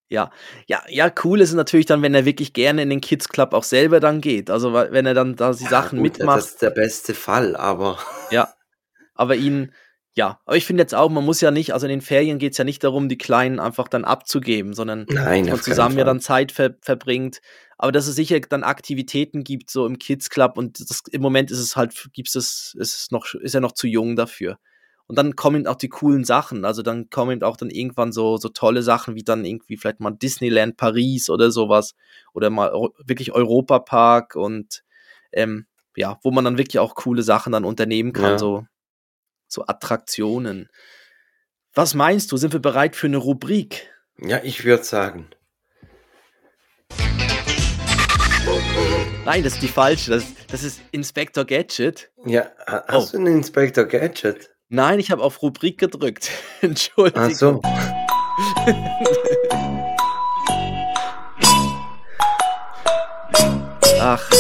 S1: Ja, ja, ja, cool ist natürlich dann, wenn er wirklich gerne in den Kids Club auch selber dann geht. Also wenn er dann da die Sachen
S2: Ja, gut,
S1: mitmacht.
S2: Das ist der beste Fall, aber
S1: Ja, aber ihn, ja, aber ich finde jetzt auch, man muss ja nicht, also in den Ferien geht es ja nicht darum, die Kleinen einfach dann abzugeben, sondern
S2: nein,
S1: dass man zusammen ja dann Zeit ver verbringt. Aber dass es sicher dann Aktivitäten gibt, so im Kids Club und das, im Moment ist es halt, gibt es, ist es noch, ist er noch zu jung dafür. Und dann kommen eben auch die coolen Sachen. Also dann kommen eben auch dann irgendwann so, so tolle Sachen wie dann irgendwie vielleicht mal Disneyland Paris oder sowas. Oder mal wirklich Europa Park und ähm, ja, wo man dann wirklich auch coole Sachen dann unternehmen kann,
S2: Ja.
S1: so, so Attraktionen. Was meinst du? Sind wir bereit für eine Rubrik?
S2: Ja, ich würde sagen.
S1: Nein, das ist die falsche. Das, das ist Inspector Gadget.
S2: Ja, hast
S1: oh.
S2: du einen Inspector Gadget?
S1: Nein, ich habe auf Rubrik gedrückt. Entschuldigung.
S2: Ach so.
S1: Ach.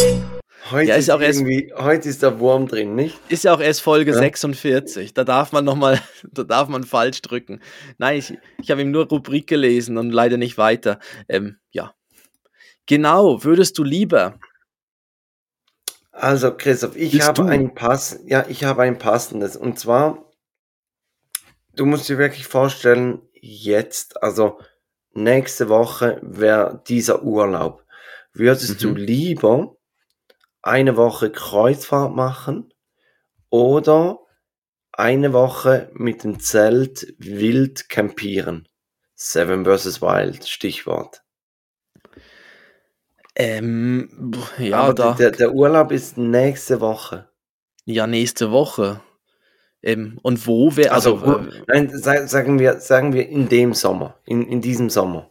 S2: Heute,
S1: Ja, ist auch erst-
S2: heute ist der Wurm drin, nicht?
S1: Ist ja auch erst Folge
S2: Ja.
S1: 46. Da darf man nochmal, da darf man falsch drücken. Nein, ich, ich habe ihm nur Rubrik gelesen und leider nicht weiter. Ähm, ja. Genau, würdest du lieber.
S2: Also, Christoph, ich habe
S1: du?
S2: ein Pass, ja, ich habe ein passendes. Und zwar, du musst dir wirklich vorstellen, jetzt, also nächste Woche wäre dieser Urlaub. Würdest du
S1: Mhm.
S2: lieber eine Woche Kreuzfahrt machen oder eine Woche mit dem Zelt wild campieren? Seven vs. Wild, Stichwort.
S1: Ähm, ja,
S2: Aber
S1: da,
S2: der, der Urlaub ist nächste Woche.
S1: ja, nächste Woche. Ähm, und wo wäre, also,
S2: Also,
S1: äh,
S2: Nein, sa- sagen wir, sagen wir in dem Sommer, in, in diesem Sommer.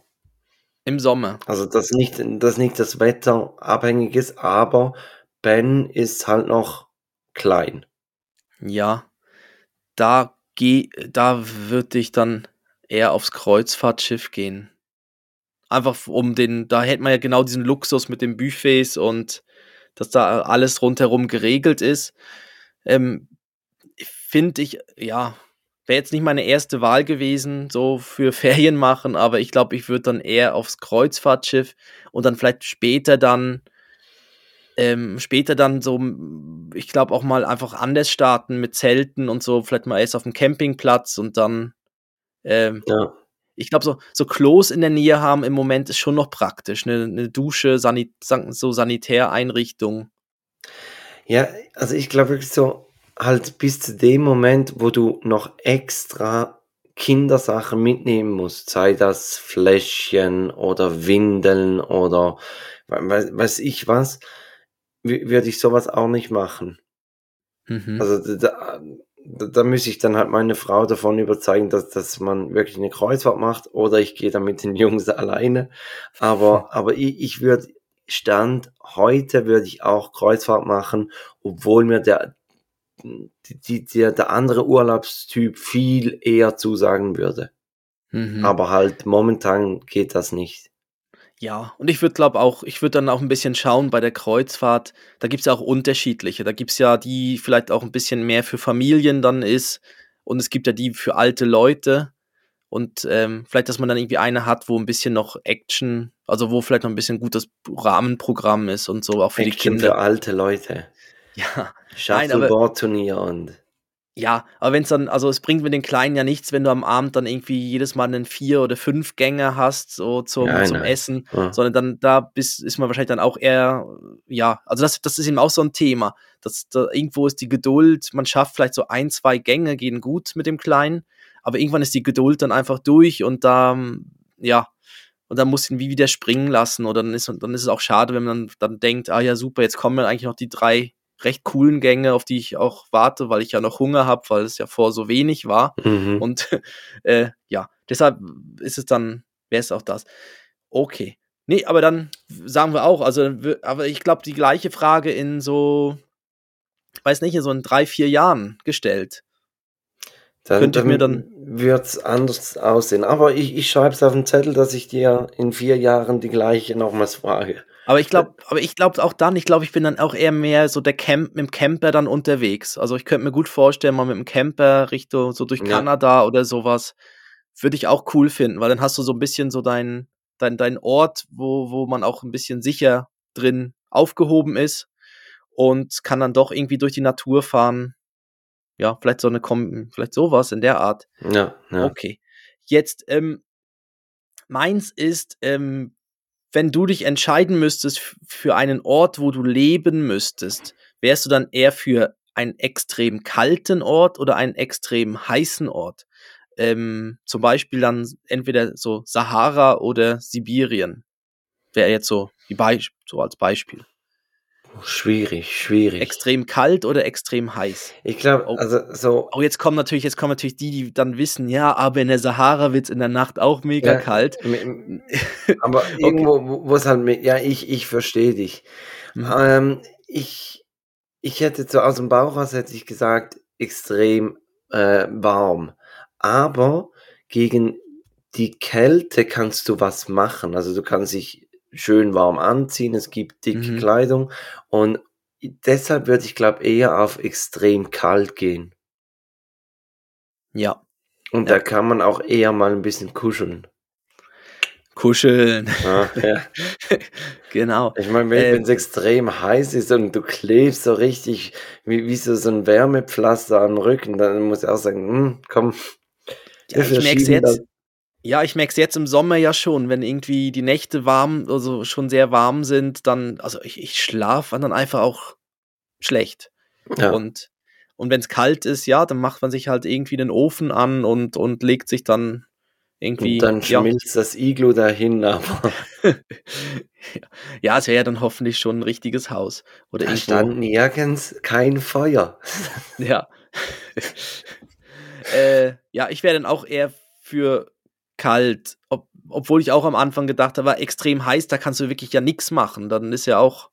S1: im Sommer.
S2: Also, dass nicht, dass nicht das Wetter abhängig ist, aber Ben ist halt noch klein.
S1: Ja, da geh, da würde ich dann eher aufs Kreuzfahrtschiff gehen. Einfach um den, da hätte man ja genau diesen Luxus mit den Buffets und dass da alles rundherum geregelt ist. Ähm, Finde ich, ja, wäre jetzt nicht meine erste Wahl gewesen, so für Ferien machen, aber ich glaube, ich würde dann eher aufs Kreuzfahrtschiff und dann vielleicht später dann ähm, später dann so, ich glaube auch mal einfach anders starten mit Zelten und so, vielleicht mal erst auf dem Campingplatz und dann, ähm,
S2: Ja.
S1: ich glaube, so, so Klos in der Nähe haben im Moment ist schon noch praktisch. Eine, eine Dusche, Sanit san- so Sanitäreinrichtung.
S2: Ja, also ich glaube wirklich so, halt bis zu dem Moment, wo du noch extra Kindersachen mitnehmen musst, sei das Fläschchen oder Windeln oder weiß, weiß ich was, würde ich sowas auch nicht machen.
S1: Mhm.
S2: Also da, da, da muss ich dann halt meine Frau davon überzeugen, dass, dass man wirklich eine Kreuzfahrt macht oder ich gehe dann mit den Jungs alleine. Aber, aber ich, ich würde Stand heute würde ich auch Kreuzfahrt machen, obwohl mir der, die, die, der, der andere Urlaubstyp viel eher zusagen würde.
S1: Mhm.
S2: Aber halt momentan geht das nicht.
S1: Ja, und ich würde glaube auch, ich würde dann auch ein bisschen schauen bei der Kreuzfahrt. Da gibt es ja auch unterschiedliche. Da gibt es ja die vielleicht auch ein bisschen mehr für Familien dann ist. Und es gibt ja die für alte Leute. Und ähm, vielleicht, dass man dann irgendwie eine hat, wo ein bisschen noch Action, also wo vielleicht noch ein bisschen gutes Rahmenprogramm ist und so, auch für die
S2: Action für
S1: Kinder.
S2: alte Leute.
S1: Ja, Nein, aber-
S2: Shuffleboard-Turnier und
S1: ja, aber wenn es dann, also es bringt mit den Kleinen ja nichts, wenn du am Abend dann irgendwie jedes Mal einen Vier- oder Fünf-Gänger hast, so zum,
S2: Nein,
S1: zum
S2: nein.
S1: Essen.
S2: ja.
S1: sondern dann da bist, ist man wahrscheinlich dann auch eher, ja, also das, das ist eben auch so ein Thema. dass da, irgendwo ist die Geduld, man schafft vielleicht so ein, zwei Gänge, gehen gut mit dem Kleinen, aber irgendwann ist die Geduld dann einfach durch und da, ja, und dann muss ihn wie wieder springen lassen oder dann ist, dann ist es auch schade, wenn man dann denkt, ah ja, super, jetzt kommen eigentlich noch die drei recht coolen Gänge, auf die ich auch warte, weil ich ja noch Hunger habe, weil es ja vor so wenig war.
S2: Mhm.
S1: Und äh, ja, deshalb ist es dann, wäre es auch das. Okay. Nee, aber dann sagen wir auch, also, aber ich glaube, die gleiche Frage in so, weiß nicht, in so in drei, vier Jahren gestellt.
S2: Dann,
S1: Könnte ich mir dann-
S2: wird's anders aussehen. Aber ich, ich schreibe es auf den Zettel, dass ich dir in vier Jahren die gleiche nochmals frage.
S1: Aber ich glaube, aber ich glaube auch dann, ich glaube, ich bin dann auch eher mehr so der Camp, mit dem Camper dann unterwegs. Also ich könnte mir gut vorstellen, mal mit dem Camper Richtung, so durch
S2: Ja.
S1: Kanada oder sowas, würde ich auch cool finden, weil dann hast du so ein bisschen so dein, dein, dein Ort, wo, wo man auch ein bisschen sicher drin aufgehoben ist und kann dann doch irgendwie durch die Natur fahren. Ja, vielleicht so eine, Kom vielleicht sowas in der Art.
S2: Ja, ja.
S1: Okay. Jetzt, ähm, meins ist, ähm, wenn du dich entscheiden müsstest für einen Ort, wo du leben müsstest, wärst du dann eher für einen extrem kalten Ort oder einen extrem heißen Ort? Ähm, zum Beispiel dann entweder so Sahara oder Sibirien. Wäre jetzt so, Beisp so als Beispiel.
S2: Schwierig, schwierig.
S1: Extrem kalt oder extrem heiß?
S2: ich glaube,
S1: Oh.
S2: also so,
S1: Oh, jetzt kommen natürlich, jetzt kommen natürlich die, die dann wissen, ja, aber in der Sahara wird's in der Nacht auch mega
S2: Ja.
S1: kalt.
S2: aber irgendwo, wo wo es halt, mit- ja, ich, ich verstehe dich.
S1: Mhm.
S2: Ähm, ich, ich hätte so aus dem Bauch raus hätte ich gesagt, extrem äh, warm. Aber gegen die Kälte kannst du was machen. Also du kannst dich schön warm anziehen, es gibt dicke
S1: Mhm.
S2: Kleidung und deshalb würde ich glaube eher auf extrem kalt gehen.
S1: Ja,
S2: Und
S1: Ja.
S2: da kann man auch eher mal ein bisschen kuscheln.
S1: kuscheln.
S2: Ja, ja.
S1: genau.
S2: Ich meine, wenn
S1: Ähm,
S2: es extrem heiß ist und du klebst so richtig wie, wie so, so ein Wärmepflaster am Rücken, dann muss ich auch sagen, hm, komm,
S1: Ja, ich merke es jetzt. Ja, ich merke es jetzt im Sommer ja schon, wenn irgendwie die Nächte warm, also schon sehr warm sind, dann, also ich, ich schlafe dann einfach auch schlecht.
S2: Ja.
S1: Und, und wenn es kalt ist, ja, dann macht man sich halt irgendwie den Ofen an und, und legt sich dann irgendwie.
S2: Und dann
S1: ja,
S2: schmilzt das Iglu dahin, aber
S1: ja, es wäre ja dann hoffentlich schon ein richtiges Haus. Oder
S2: da
S1: irgendwo.
S2: stand nirgends kein Feuer.
S1: Ja. äh, ja, ich wäre dann auch eher für kalt, ob, obwohl ich auch am Anfang gedacht habe, war extrem heiß, da kannst du wirklich ja nichts machen. Dann ist ja auch.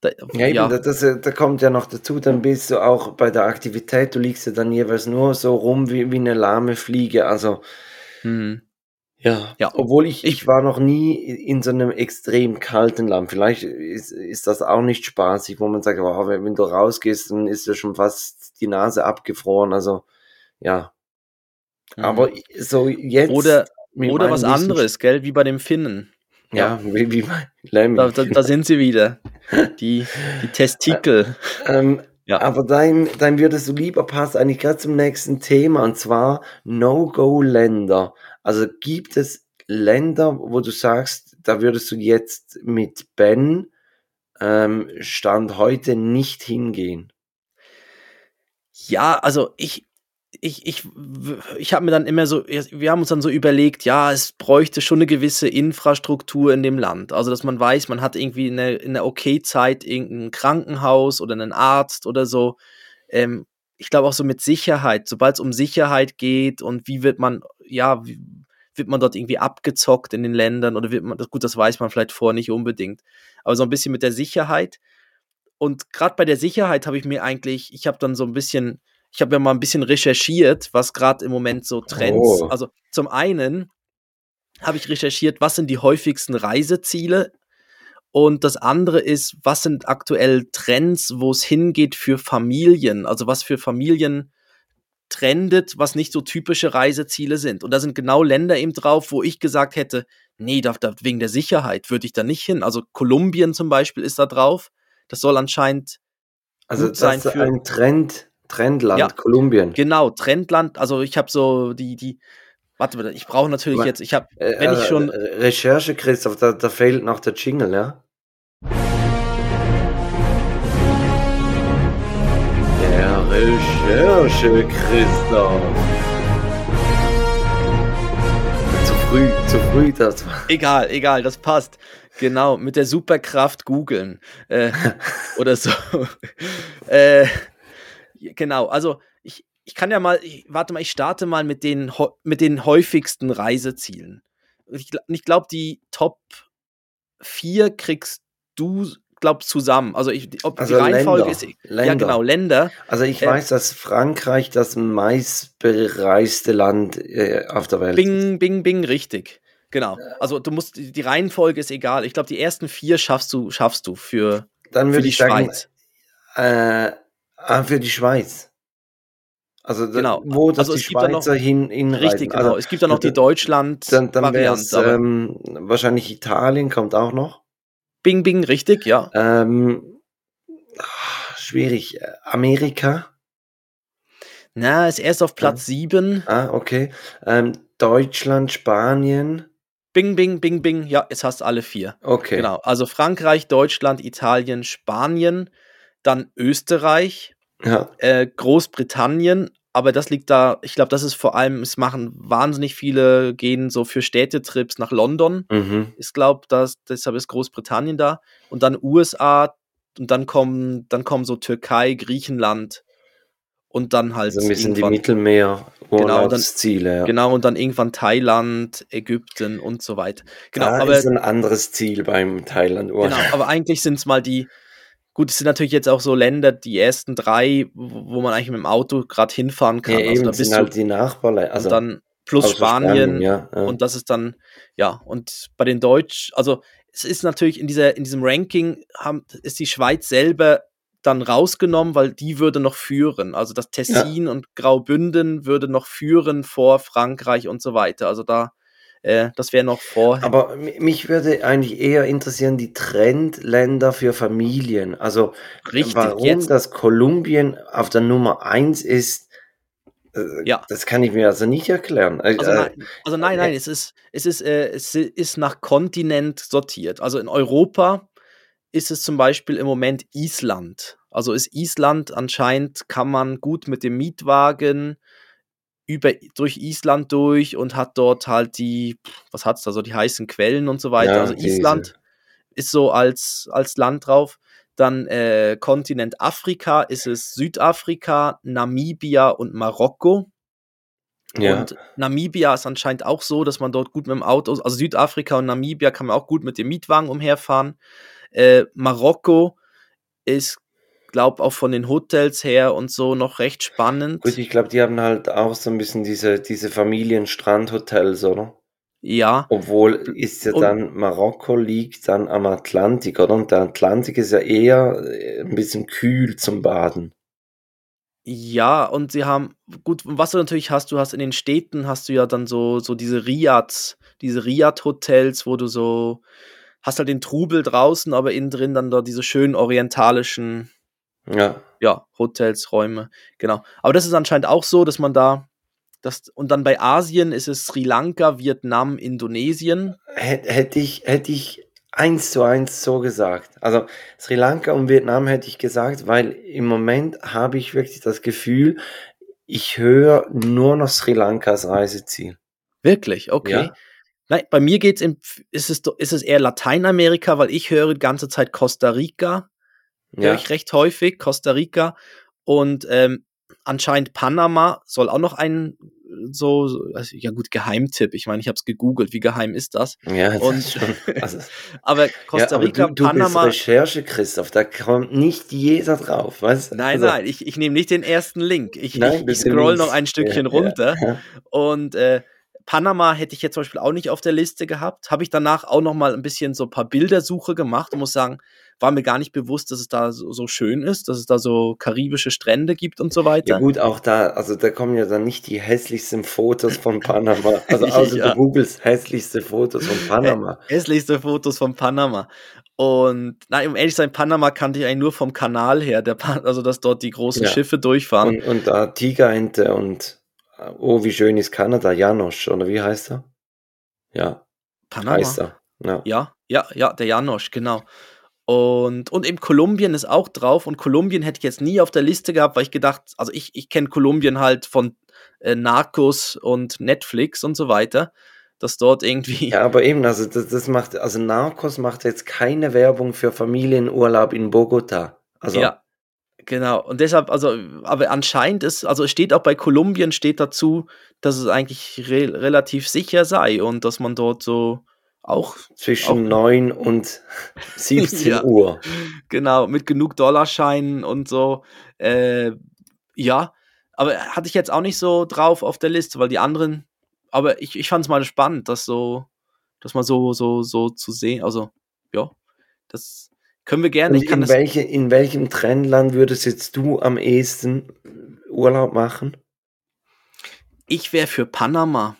S1: Da,
S2: Ja, eben,
S1: ja,
S2: Da, das, da kommt ja noch dazu, dann bist du auch bei der Aktivität, du liegst ja dann jeweils nur so rum wie, wie eine lahme Fliege. Also,
S1: hm,
S2: ja.
S1: Ja.
S2: Obwohl ich,
S1: Ich-
S2: ich war noch nie in so einem extrem kalten Land. Vielleicht ist, ist das auch nicht spaßig, wo man sagt, wow, wenn, wenn du rausgehst, dann ist ja schon fast die Nase abgefroren. Also, ja. Aber so jetzt.
S1: Oder, oder was anderes, gell, wie bei dem Finnen.
S2: Ja, wie, wie bei Lemmy.
S1: Da, da, da sind sie wieder. Die, die Testikel.
S2: Ähm,
S1: Ja.
S2: Aber dein, dein würdest du lieber passt eigentlich gerade zum nächsten Thema und zwar No-Go-Länder. Also gibt es Länder, wo du sagst, da würdest du jetzt mit Ben ähm, Stand heute nicht hingehen?
S1: Ja, also ich, ich, ich, ich habe mir dann immer so, wir haben uns dann so überlegt, ja, es bräuchte schon eine gewisse Infrastruktur in dem Land. Also, dass man weiß, man hat irgendwie in einer, in einer okay Zeit irgendein Krankenhaus oder einen Arzt oder so. Ähm, ich glaube auch so mit Sicherheit, sobald es um Sicherheit geht und wie wird man, ja, wie, wird man dort irgendwie abgezockt in den Ländern oder wird man, gut, das weiß man vielleicht vorher nicht unbedingt, aber so ein bisschen mit der Sicherheit. Und gerade bei der Sicherheit habe ich mir eigentlich, ich habe dann so ein bisschen, ich habe ja mal ein bisschen recherchiert, was gerade im Moment so Trends,
S2: Oh.
S1: also zum einen habe ich recherchiert, was sind die häufigsten Reiseziele und das andere ist, was sind aktuell Trends, wo es hingeht für Familien, also was für Familien trendet, was nicht so typische Reiseziele sind. Und da sind genau Länder eben drauf, wo ich gesagt hätte, nee, da, da, wegen der Sicherheit würde ich da nicht hin. Also Kolumbien zum Beispiel ist da drauf. Das soll anscheinend
S2: Also
S1: sein
S2: das ist
S1: für-
S2: ein Trend, Trendland,
S1: Ja.
S2: Kolumbien.
S1: Genau, Trendland, also ich habe so die, die, warte mal, ich brauche natürlich jetzt, ich habe,
S2: Äh,
S1: wenn ich
S2: äh,
S1: schon,
S2: Recherche, Christoph, da, da fehlt noch der Jingle, ja? Der Recherche, Christoph. Zu früh, zu früh, das war.
S1: egal, egal, das passt. Genau, mit der Superkraft googeln. Äh, oder so. äh, genau, also ich, ich kann ja mal, ich, warte mal, ich starte mal mit den, mit den häufigsten Reisezielen. Ich, ich glaube, die Top 4 kriegst du, glaub zusammen. Also, ich, ob
S2: Also
S1: die Reihenfolge
S2: Länder,
S1: ist. Ja,
S2: Länder.
S1: genau, Länder.
S2: Also ich
S1: Äh,
S2: weiß, dass Frankreich das meistbereiste Land äh, auf der Welt ist.
S1: Bing, bing, bing, richtig. Genau. Also du musst, die Reihenfolge ist egal. Ich glaube, die ersten vier schaffst du, schaffst du für,
S2: Dann
S1: für die
S2: ich sagen,
S1: Schweiz.
S2: äh, ah, für die Schweiz. Also
S1: Genau.
S2: wo das
S1: Also
S2: die
S1: es da noch-
S2: Schweizer hin, hinreiten.
S1: Richtig, genau.
S2: Also
S1: es gibt ja noch die
S2: dann-
S1: Deutschland-Variante.
S2: dann, dann wäre es ähm, wahrscheinlich Italien kommt auch noch.
S1: Bing, bing, richtig, ja.
S2: Ähm, ah, schwierig. Äh, Amerika.
S1: Na, ist erst auf Platz sieben.
S2: Ah, okay. Ähm, Deutschland, Spanien.
S1: Bing, bing, bing, bing. Ja, jetzt hast du alle vier.
S2: Okay.
S1: Genau. Also Frankreich, Deutschland, Italien, Spanien, dann Österreich,
S2: Ja.
S1: äh, Großbritannien. Aber das liegt da, ich glaube, das ist vor allem, es machen wahnsinnig viele, gehen so für Städtetrips nach London.
S2: Mhm.
S1: Ich glaube, deshalb ist Großbritannien da. Und dann USA und dann kommen, dann kommen so Türkei, Griechenland und dann halt
S2: Also ein bisschen die Mittelmeer
S1: Genau,
S2: Urlaubsziele. ja.
S1: Genau, und dann irgendwann Thailand, Ägypten und so weiter. Genau,
S2: da
S1: aber,
S2: ist ein anderes Ziel beim Thailand
S1: genau,
S2: Urlaub.
S1: aber eigentlich sind es mal die, gut, es sind natürlich jetzt auch so Länder, die ersten drei, wo man eigentlich mit dem Auto gerade hinfahren kann.
S2: Ja,
S1: also
S2: eben, sind halt die Nachbarländer. Also
S1: und dann plus
S2: außer
S1: Spanien,
S2: ja, ja.
S1: und das ist dann, ja, und bei den Deutsch, also es ist natürlich in, dieser, in diesem Ranking haben, ist die Schweiz selber dann rausgenommen, weil die würde noch führen. Also das Tessin ja. und Graubünden würde noch führen vor Frankreich und so weiter. Also da, äh, das wäre noch vor.
S2: Aber mich würde eigentlich eher interessieren, die Trendländer für Familien. Also Richtig, warum jetzt. das Kolumbien auf der Nummer eins ist, äh, ja. Das kann ich mir also nicht erklären.
S1: Äh, also, nein, also nein, nein, es ist, es ist, äh, es ist nach Kontinent sortiert. Also in Europa ist es zum Beispiel im Moment Island. Also ist Island anscheinend, kann man gut mit dem Mietwagen über, durch Island durch und hat dort halt die, was hat es da, so die heißen Quellen und so weiter. Ja, also Island diese. ist so als, als Land drauf. Dann äh, Kontinent Afrika ist es Südafrika, Namibia und Marokko. Ja. Und Namibia ist anscheinend auch so, dass man dort gut mit dem Auto, also Südafrika und Namibia kann man auch gut mit dem Mietwagen umherfahren. Äh, Marokko ist, glaube auch von den Hotels her und so noch recht spannend.
S2: Gut, ich glaube, die haben halt auch so ein bisschen diese, diese Familienstrandhotels, oder?
S1: Ja.
S2: Obwohl ist ja dann Marokko liegt dann am Atlantik, oder? Und der Atlantik ist ja eher äh, ein bisschen kühl zum Baden.
S1: Ja, und sie haben, gut, was du natürlich hast, du hast in den Städten, hast du ja dann so, so diese Riads, diese Riad-Hotels, wo du so, hast halt den Trubel draußen, aber innen drin dann da diese schönen orientalischen,
S2: ja,
S1: ja Hotels, Räume, genau. Aber das ist anscheinend auch so, dass man da das, und dann bei Asien ist es Sri Lanka, Vietnam, Indonesien.
S2: Hätte ich, hätte ich eins zu eins so gesagt. Also Sri Lanka und Vietnam hätte ich gesagt, weil im Moment habe ich wirklich das Gefühl, ich höre nur noch Sri Lankas Reiseziel.
S1: Wirklich? Okay. Ja. Nein, bei mir geht's in, ist es, ist es eher Lateinamerika, weil ich höre die ganze Zeit Costa Rica. Ja. Höre ich recht häufig, Costa Rica. Und ähm, anscheinend Panama soll auch noch ein so, also, ja gut, Geheimtipp. Ich meine, ich habe es gegoogelt. Wie geheim ist das?
S2: Ja,
S1: das und, schon, also, aber Costa Rica, ja, aber
S2: du, du Panama. Bist Recherche, Christoph. Da kommt nicht jeder drauf. Was?
S1: Nein, also, nein. Ich, ich nehme nicht den ersten Link. Ich, nein, ich, ich scroll noch ein Stückchen ja, runter ja. und äh, Panama hätte ich jetzt zum Beispiel auch nicht auf der Liste gehabt. Habe ich danach auch noch mal ein bisschen so ein paar Bildersuche gemacht und muss sagen, war mir gar nicht bewusst, dass es da so, so, schön ist, dass es da so karibische Strände gibt und so weiter.
S2: Ja gut, auch da, also da kommen ja dann nicht die hässlichsten Fotos von Panama. Also außer ja. du googelst hässlichste Fotos von Panama.
S1: Hässlichste Fotos von Panama. Und nein, um ehrlich zu sein, Panama kannte ich eigentlich nur vom Kanal her, der also dass dort die großen ja. Schiffe durchfahren.
S2: Und, und da Tigerente und oh, wie schön ist Kanada, Janosch, oder wie heißt er? Ja.
S1: Panama. Heißt er. Ja. ja, ja, ja, der Janosch, genau. Und, und eben Kolumbien ist auch drauf. Und Kolumbien hätte ich jetzt nie auf der Liste gehabt, weil ich gedacht, also ich, ich kenne Kolumbien halt von äh, Narcos und Netflix und so weiter. Dass dort irgendwie.
S2: Ja, aber eben, also das, das macht, also Narcos macht jetzt keine Werbung für Familienurlaub in Bogota. Also.
S1: Ja, Genau, und deshalb, also, aber anscheinend ist, also es steht auch bei Kolumbien steht dazu, dass es eigentlich re relativ sicher sei und dass man dort so auch
S2: zwischen auch, 9 und 17 ja, Uhr.
S1: Genau, mit genug Dollarscheinen und so. Äh, ja, aber hatte ich jetzt auch nicht so drauf auf der Liste, weil die anderen, aber ich, ich fand es mal spannend, das so, das mal so, so, so zu sehen. Also, ja, das können wir gerne.
S2: Und in, welche, in welchem Trendland würdest jetzt du am ehesten Urlaub machen?
S1: Ich wäre für Panama.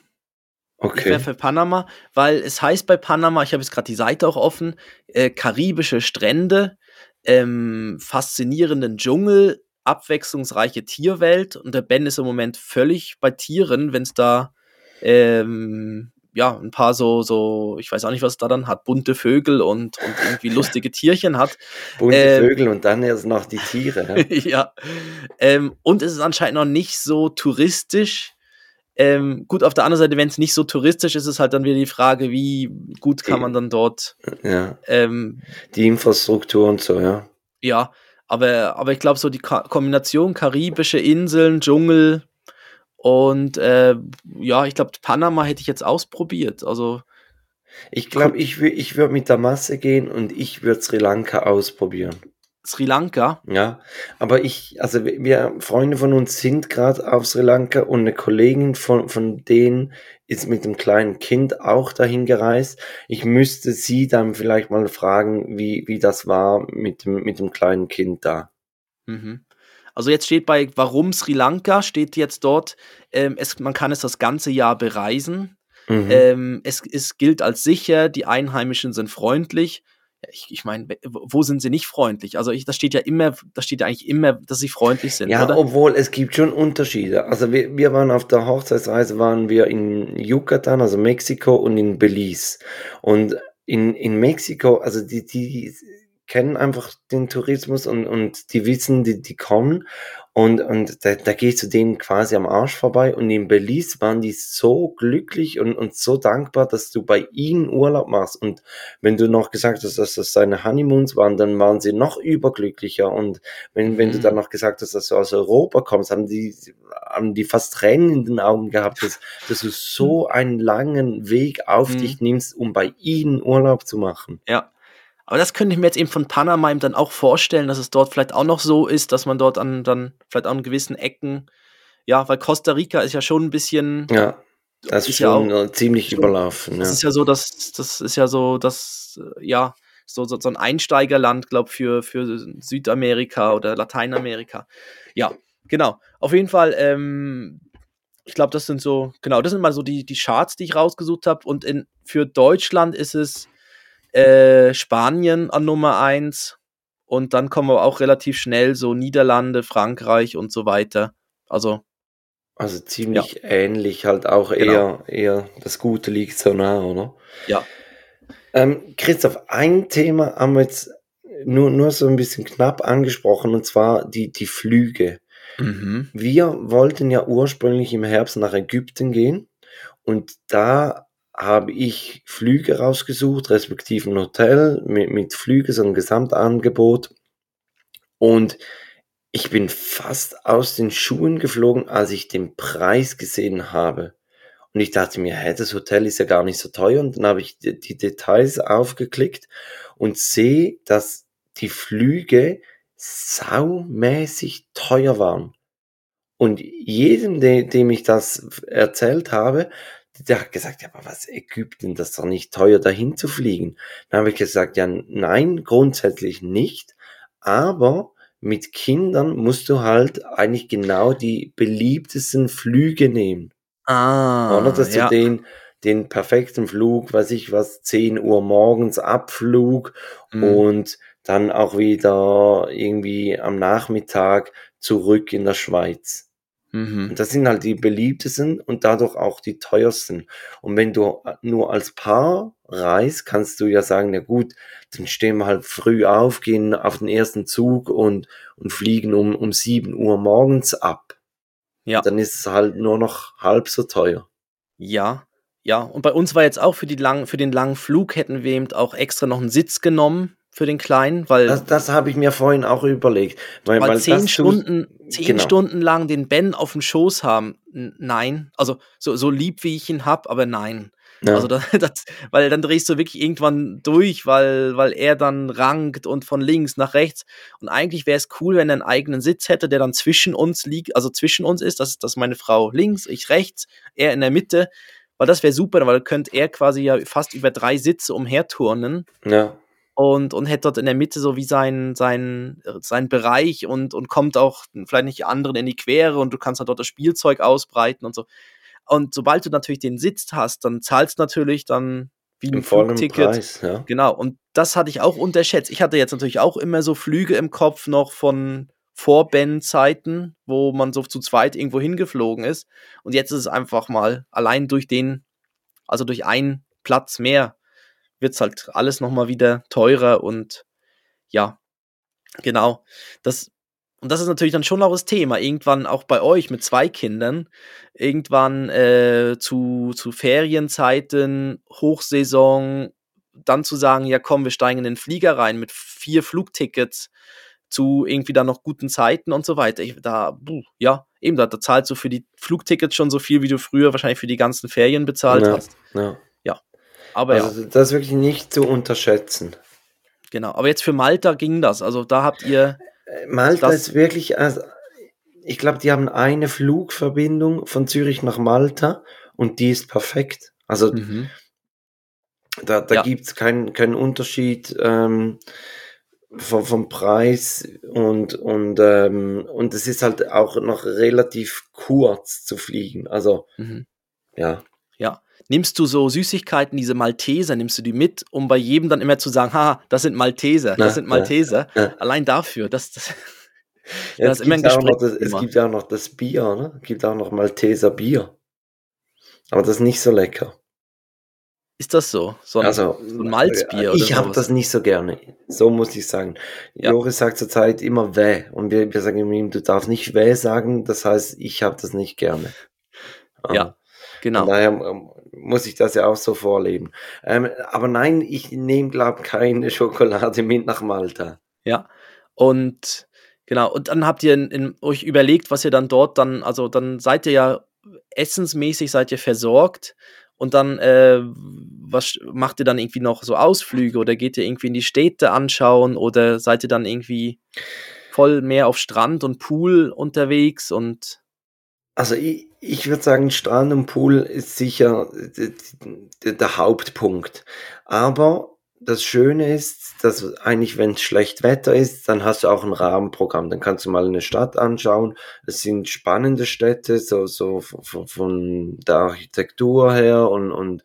S2: Okay.
S1: Ich wäre für Panama, weil es heißt bei Panama, ich habe jetzt gerade die Seite auch offen, äh, karibische Strände, ähm, faszinierenden Dschungel, abwechslungsreiche Tierwelt und der Ben ist im Moment völlig bei Tieren, wenn es da ähm, ja, ein paar so, so, ich weiß auch nicht, was es da dann hat, bunte Vögel und, und irgendwie lustige Tierchen hat.
S2: Bunte ähm, Vögel und dann erst noch die Tiere.
S1: Ja, ja. Ähm, und es ist anscheinend noch nicht so touristisch. Ähm, gut, auf der anderen Seite, wenn es nicht so touristisch ist, ist halt dann wieder die Frage, wie gut kann man dann dort.
S2: Ja.
S1: Ähm,
S2: die Infrastruktur und so, ja.
S1: Ja, aber, aber ich glaube, so die Ka Kombination karibische Inseln, Dschungel, und äh, ja, ich glaube, Panama hätte ich jetzt ausprobiert. Also
S2: ich glaube, ich, ich würde mit der Masse gehen und ich würde Sri Lanka ausprobieren.
S1: Sri Lanka.
S2: Ja, aber ich, also wir- Freunde von uns sind gerade auf Sri Lanka und eine Kollegin von, von denen ist mit dem kleinen Kind auch dahin gereist. Ich müsste sie dann vielleicht mal fragen, wie, wie das war mit dem, mit dem kleinen Kind da.
S1: Mhm. Also jetzt steht bei Warum Sri Lanka, steht jetzt dort, ähm, es, man kann es das ganze Jahr bereisen.
S2: Mhm.
S1: Ähm, es, es gilt als sicher, die Einheimischen sind freundlich. Ich ich meine, wo sind sie nicht freundlich? Also ich, das steht ja immer, das steht ja eigentlich immer, dass sie freundlich sind,
S2: Ja,
S1: oder?
S2: obwohl es gibt schon Unterschiede. Also wir, wir waren auf der Hochzeitsreise, waren wir in Yucatan, also Mexiko und in Belize. Und in, in Mexiko, also die, die kennen einfach den Tourismus und, und die wissen, die, die kommen und, und da, da gehst du denen quasi am Arsch vorbei. Und in Belize waren die so glücklich und, und so dankbar, dass du bei ihnen Urlaub machst. Und wenn du noch gesagt hast, dass das seine Honeymoons waren, dann waren sie noch überglücklicher. Und wenn, wenn du
S1: Mhm.
S2: dann noch gesagt hast, dass du aus Europa kommst, haben die, haben die fast Tränen in den Augen gehabt, dass, dass du so einen langen Weg auf
S1: Mhm.
S2: dich nimmst, um bei ihnen Urlaub zu machen.
S1: Ja. Aber das könnte ich mir jetzt eben von Panama eben dann auch vorstellen, dass es dort vielleicht auch noch so ist, dass man dort an dann vielleicht auch an gewissen Ecken, ja, weil Costa Rica ist ja schon ein bisschen,
S2: Ja, das ist
S1: Ist ja
S2: schon äh, ziemlich
S1: schon-
S2: überlaufen.
S1: das
S2: Ja.
S1: ist ja so, dass das ist ja so, dass äh, ja so, so, so ein Einsteigerland, glaube für für Südamerika oder Lateinamerika. Ja, genau. Auf jeden Fall. Ähm, ich glaube, das sind so genau, das sind mal so die die Charts, die ich rausgesucht habe. Und in für Deutschland ist es äh, Spanien an Nummer eins und dann kommen wir auch relativ schnell so Niederlande, Frankreich und so weiter. Also
S2: Also ziemlich ähnlich, halt auch
S1: Genau.
S2: eher, eher das Gute liegt so nah, oder?
S1: ja,
S2: Ähm, Christoph, ein Thema haben wir jetzt nur, nur so ein bisschen knapp angesprochen, und zwar die, die Flüge.
S1: mhm.
S2: Wir wollten ja ursprünglich im Herbst nach Ägypten gehen und da habe ich Flüge rausgesucht, respektive ein Hotel mit, mit Flüge, so ein Gesamtangebot. Und ich bin fast aus den Schuhen geflogen, als ich den Preis gesehen habe. Und ich dachte mir, hä, das Hotel ist ja gar nicht so teuer. Und dann habe ich die, die Details aufgeklickt und sehe, dass die Flüge saumäßig teuer waren. Und jedem, de, dem ich das erzählt habe, der hat gesagt, ja, aber was Ägypten, das ist doch nicht teuer, dahin zu fliegen. Dann habe ich gesagt, ja, nein, grundsätzlich nicht. Aber mit Kindern musst du halt eigentlich genau die beliebtesten Flüge nehmen.
S1: Ah,
S2: Oder? Dass
S1: ja.
S2: du den, den perfekten Flug, weiß ich was, 10 Uhr morgens Abflug
S1: Mhm.
S2: und dann auch wieder irgendwie am Nachmittag zurück in der Schweiz.
S1: Mhm.
S2: Und das sind halt die beliebtesten und dadurch auch die teuersten. Und wenn du nur als Paar reist, kannst du ja sagen, na gut, dann stehen wir halt früh auf, gehen auf den ersten Zug und, und fliegen um, um 7 Uhr morgens ab.
S1: Ja.
S2: Dann ist es halt nur noch halb so teuer.
S1: Ja, ja. Und bei uns war jetzt auch für, die lang, für den langen Flug hätten wir eben auch extra noch einen Sitz genommen für den Kleinen, weil,
S2: Das, das habe ich mir vorhin auch überlegt. Weil,
S1: weil zehn Stunden, zehn
S2: genau.
S1: Stunden lang den Ben auf dem Schoß haben, nein. Also so, so lieb wie ich ihn hab, aber nein.
S2: Ja.
S1: Also das, das, weil dann drehst du wirklich irgendwann durch, weil, weil er dann rankt und von links nach rechts. Und eigentlich wäre es cool, wenn er einen eigenen Sitz hätte, der dann zwischen uns liegt, also zwischen uns ist. Das ist das ist meine Frau links, ich rechts, er in der Mitte. Weil das wäre super, weil könnte er quasi ja fast über drei Sitze umherturnen
S2: ja.
S1: Und, und hätte dort in der Mitte so wie sein, sein, sein Bereich und, und kommt auch vielleicht nicht anderen in die Quere und du kannst dann dort das Spielzeug ausbreiten und so. Und sobald du natürlich den Sitz hast, dann zahlst du natürlich dann wie ein Flugticket.
S2: Preis, ja.
S1: Genau, und das hatte ich auch unterschätzt. Ich hatte jetzt natürlich auch immer so Flüge im Kopf noch von Vorben-Zeiten, wo man so zu zweit irgendwo hingeflogen ist. Und jetzt ist es einfach mal allein durch den, also durch einen Platz mehr, wird es halt alles nochmal wieder teurer und ja, genau. Das, und das ist natürlich dann schon auch das Thema. Irgendwann auch bei euch mit zwei Kindern, irgendwann äh, zu, zu Ferienzeiten, Hochsaison, dann zu sagen, ja komm, wir steigen in den Flieger rein mit vier Flugtickets zu irgendwie dann noch guten Zeiten und so weiter. Ich, da, buh, ja, eben, da, da zahlst du für die Flugtickets schon so viel, wie du früher wahrscheinlich für die ganzen Ferien bezahlt
S2: Ja,
S1: hast.
S2: ja.
S1: Aber ja,
S2: Also das ist wirklich nicht zu unterschätzen.
S1: genau. Aber jetzt für Malta ging das. Also da habt ihr.
S2: Äh, Malta ist wirklich, also ich glaube, die haben eine Flugverbindung von Zürich nach Malta und die ist perfekt. Also mhm. da, da ja. gibt es keinen keinen Unterschied ähm, vom, vom Preis und und ähm, und es ist halt auch noch relativ kurz zu fliegen. Also mhm. ja.
S1: Ja. Nimmst du so Süßigkeiten, diese Malteser, nimmst du die mit, um bei jedem dann immer zu sagen, ha, das sind Malteser, das sind Malteser. Ja, ja. Allein dafür, das, das
S2: ja, es, gibt ja das, es gibt ja auch noch das Bier, ne? Es gibt auch noch Malteser Bier. Aber das ist nicht so lecker.
S1: Ist das so? So ein,
S2: also,
S1: so ein Malzbier?
S2: Ich habe das nicht so gerne. So muss ich sagen. Ja. Joris sagt zurzeit immer weh. Und wir, wir sagen ihm, du darfst nicht weh sagen. Das heißt, ich habe das nicht gerne.
S1: Ja, genau.
S2: Von daher ähm, muss ich das ja auch so vorleben. Ähm, aber nein, ich nehme, glaube ich, keine Schokolade mit nach Malta.
S1: Ja, und Genau, und dann habt ihr in, in, euch überlegt, was ihr dann dort dann, also dann seid ihr ja essensmäßig, seid ihr versorgt und dann, äh, was macht ihr dann irgendwie noch so Ausflüge oder geht ihr irgendwie in die Städte anschauen oder seid ihr dann irgendwie voll mehr auf Strand und Pool unterwegs und
S2: also ich, ich würde sagen, Strand und Pool ist sicher der, der Hauptpunkt. Aber das Schöne ist, dass eigentlich, wenn es schlecht Wetter ist, dann hast du auch ein Rahmenprogramm. Dann kannst du mal eine Stadt anschauen. Es sind spannende Städte, so, so von, von der Architektur her und, und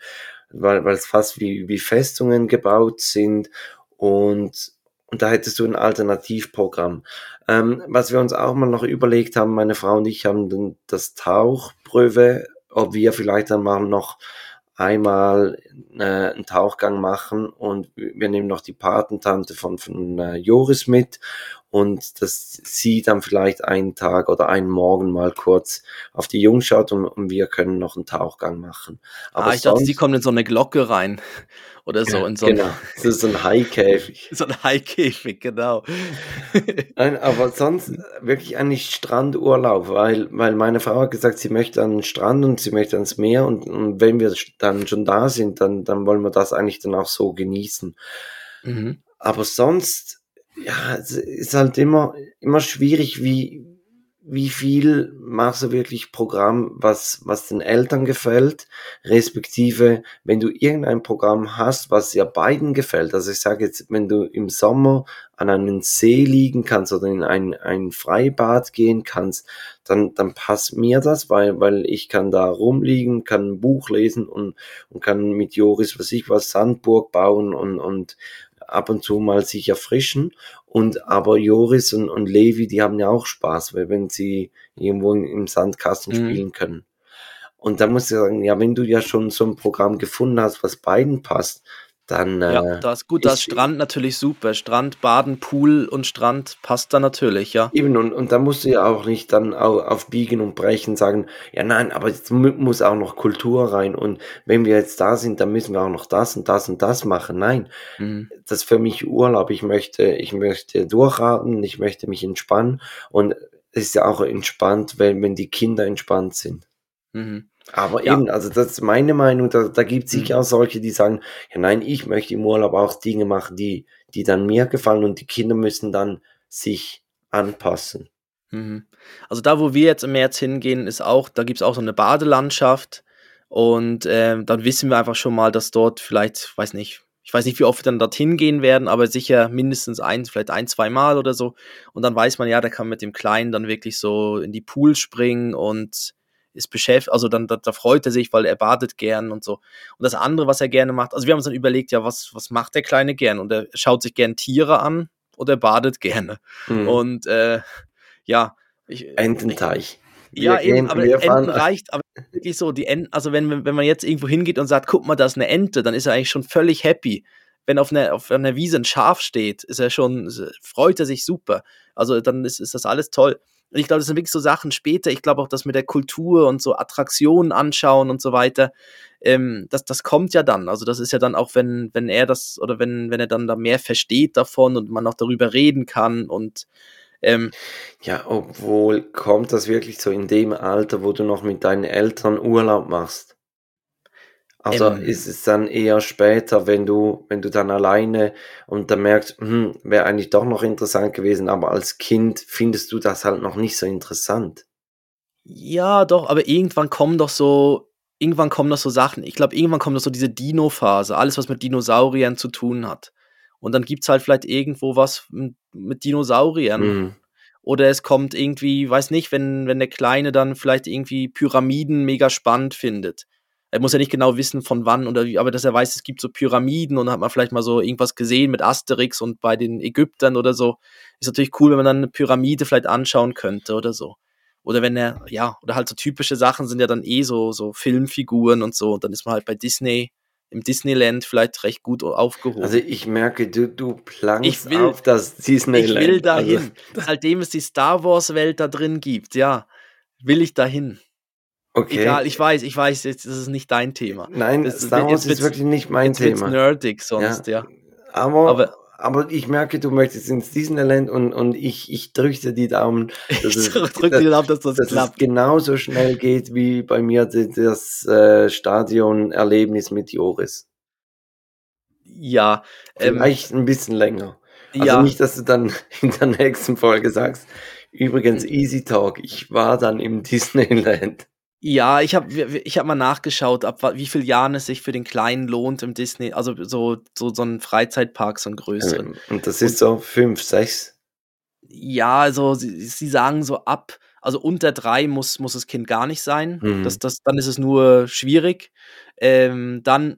S2: weil, weil es fast wie, wie Festungen gebaut sind. Und, und da hättest du ein Alternativprogramm. Ähm, was wir uns auch mal noch überlegt haben, meine Frau und ich haben das Tauchprüfe, ob wir vielleicht dann mal noch einmal äh, einen Tauchgang machen. Und wir nehmen noch die Patentante von, von äh, Joris mit und dass sie dann vielleicht einen Tag oder einen Morgen mal kurz auf die Jungs schaut und, und wir können noch einen Tauchgang machen.
S1: Aber ah, ich dachte, sie kommen in so eine Glocke rein oder so. In so
S2: genau, das ist so ein Haikäfig.
S1: so ein Haikäfig, genau.
S2: Nein, aber sonst wirklich eigentlich Strandurlaub, weil, weil meine Frau hat gesagt, sie möchte an den Strand und sie möchte ans Meer und, und wenn wir dann schon da sind, dann, dann wollen wir das eigentlich dann auch so genießen. Mhm. Aber sonst ja, es ist halt immer, immer schwierig, wie, wie viel machst du wirklich Programm, was, was den Eltern gefällt, respektive, wenn du irgendein Programm hast, was ja beiden gefällt. Also ich sage jetzt, wenn du im Sommer an einen See liegen kannst oder in ein, ein Freibad gehen kannst, dann, dann passt mir das, weil, weil ich kann da rumliegen, kann ein Buch lesen und, und kann mit Joris, was ich was, Sandburg bauen und, und, ab und zu mal sich erfrischen. Und aber Joris und, und Levi, die haben ja auch Spaß, weil wenn sie irgendwo im Sandkasten mhm. spielen können. Und da muss ich sagen, ja, wenn du ja schon so ein Programm gefunden hast, was beiden passt, dann.
S1: Ja, äh, das ist gut, das Strand natürlich super. Strand, Baden, Pool und Strand passt da natürlich, ja.
S2: Eben, und, und da musst du ja auch nicht dann auf Biegen und Brechen sagen, ja nein, aber jetzt muss auch noch Kultur rein und wenn wir jetzt da sind, dann müssen wir auch noch das und das und das machen. Nein, mhm. das ist für mich Urlaub. Ich möchte, ich möchte durchatmen, ich möchte mich entspannen und es ist ja auch entspannt, wenn, wenn die Kinder entspannt sind. Mhm. Aber ja. eben, also das ist meine Meinung, da, da gibt es sicher mhm. auch solche, die sagen, ja nein, ich möchte im Urlaub auch Dinge machen, die, die dann mir gefallen und die Kinder müssen dann sich anpassen.
S1: Mhm. Also da, wo wir jetzt im März hingehen, ist auch, da gibt es auch so eine Badelandschaft und äh, dann wissen wir einfach schon mal, dass dort vielleicht, weiß nicht, ich weiß nicht, wie oft wir dann dorthin gehen werden, aber sicher mindestens ein, vielleicht ein, zwei Mal oder so. Und dann weiß man ja, da kann man mit dem Kleinen dann wirklich so in die Pool springen und ist beschäftigt, also dann da, da, freut er sich, weil er badet gern und so. Und das andere, was er gerne macht, also wir haben uns dann überlegt, ja, was, was macht der Kleine gern? Und er schaut sich gern Tiere an oder er badet gerne. Mhm. Und äh, ja,
S2: ich, Ententeich.
S1: Ich, ja, eben, gehen, aber Enten reicht, aber wirklich so, die Enten, also wenn, wenn man jetzt irgendwo hingeht und sagt, guck mal, da ist eine Ente, dann ist er eigentlich schon völlig happy. Wenn auf einer, auf einer Wiese ein Schaf steht, ist er schon, freut er sich super. Also dann ist, ist das alles toll. Und ich glaube, das sind wirklich so Sachen später. Ich glaube auch, dass mit der Kultur und so Attraktionen anschauen und so weiter, ähm, das, das kommt ja dann. Also das ist ja dann auch, wenn, wenn er das oder wenn, wenn er dann da mehr versteht davon und man auch darüber reden kann und ähm,
S2: ja, obwohl kommt das wirklich so in dem Alter, wo du noch mit deinen Eltern Urlaub machst? Also
S1: Ähm.
S2: ist es dann eher später, wenn du, wenn du dann alleine und dann merkst, hm, wäre eigentlich doch noch interessant gewesen, aber als Kind findest du das halt noch nicht so interessant.
S1: Ja, doch, aber irgendwann kommen doch so irgendwann kommen doch so Sachen. Ich glaube, irgendwann kommt doch so diese Dino-Phase, alles, was mit Dinosauriern zu tun hat. Und dann gibt's halt vielleicht irgendwo was mit Dinosauriern.
S2: Mhm.
S1: Oder es kommt irgendwie, weiß nicht, wenn wenn der Kleine dann vielleicht irgendwie Pyramiden mega spannend findet. Er muss ja nicht genau wissen, von wann oder wie, aber dass er weiß, es gibt so Pyramiden und hat man vielleicht mal so irgendwas gesehen mit Asterix und bei den Ägyptern oder so. Ist natürlich cool, wenn man dann 'ne Pyramide vielleicht anschauen könnte oder so. Oder wenn er ja, oder halt so typische Sachen sind ja dann eh so so Filmfiguren und so und dann ist man halt bei Disney im Disneyland vielleicht recht gut aufgehoben.
S2: Also ich merke, du, du plankst
S1: Ich will-
S2: auf das
S1: ich
S2: Disneyland.
S1: will dahin.
S2: Also,
S1: Seitdem es die Star Wars Welt da drin gibt, ja, will ich dahin.
S2: Okay.
S1: Egal, ich weiß, ich weiß, jetzt ist es nicht dein Thema.
S2: Nein,
S1: Das-
S2: Star
S1: jetzt
S2: Wars ist wirklich nicht mein
S1: Jetzt
S2: Thema.
S1: nerdig sonst, ja.
S2: Aber,
S1: Aber-
S2: aber, ich merke, du möchtest ins Disneyland und, und ich, ich drücke die Daumen,
S1: Ich
S2: es,
S1: drücke
S2: dass,
S1: dir ab, dass das
S2: dass es
S1: klappt.
S2: genauso schnell geht wie bei mir das äh, Stadionerlebnis mit Joris.
S1: Ja, ähm,
S2: Vielleicht ein bisschen länger. Also
S1: ja,
S2: nicht, dass du dann in der nächsten Folge sagst, übrigens
S1: Hm.
S2: Easy Talk, ich war dann im Disneyland.
S1: Ja, ich habe ich habe mal nachgeschaut, ab wie viel Jahren es sich für den Kleinen lohnt im Disney, also so so so ein Freizeitpark, so ein größeren.
S2: Und das ist so fünf, sechs.
S1: Ja, also sie, sie sagen so ab, also unter drei muss, muss das Kind gar nicht sein.
S2: Mhm.
S1: Das, das, dann ist es nur schwierig. Ähm, dann,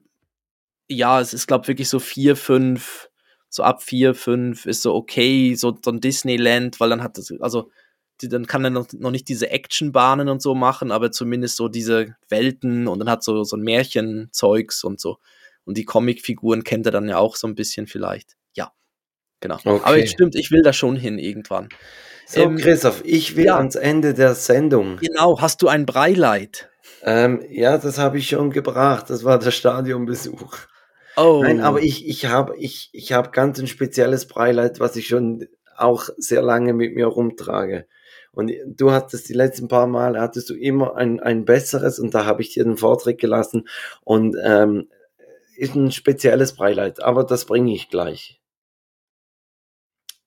S1: ja, es ist, glaube ich, wirklich so vier, fünf, so ab vier, fünf ist so okay, so, so ein Disneyland, weil dann hat das, also die, dann kann er noch, noch nicht diese Actionbahnen und so machen, aber zumindest so diese Welten und dann hat so, so ein Märchenzeugs und so. Und die Comicfiguren kennt er dann ja auch so ein bisschen vielleicht. Ja, genau. Aber
S2: Okay.
S1: es stimmt, ich will da schon hin irgendwann.
S2: So,
S1: Ähm,
S2: Christoph, ich will
S1: ja.
S2: ans Ende der Sendung.
S1: Genau, hast du ein Breileid?
S2: Ähm, ja, das habe ich schon gebracht. Das war der Stadionbesuch.
S1: Oh.
S2: Nein, aber ich, ich habe ich, ich hab ganz ein spezielles Breileid, was ich schon auch sehr lange mit mir rumtrage. Und du hattest die letzten paar Mal, hattest du immer ein, ein besseres und da habe ich dir den Vortritt gelassen und ähm, ist ein spezielles Breileid, aber das bringe ich gleich.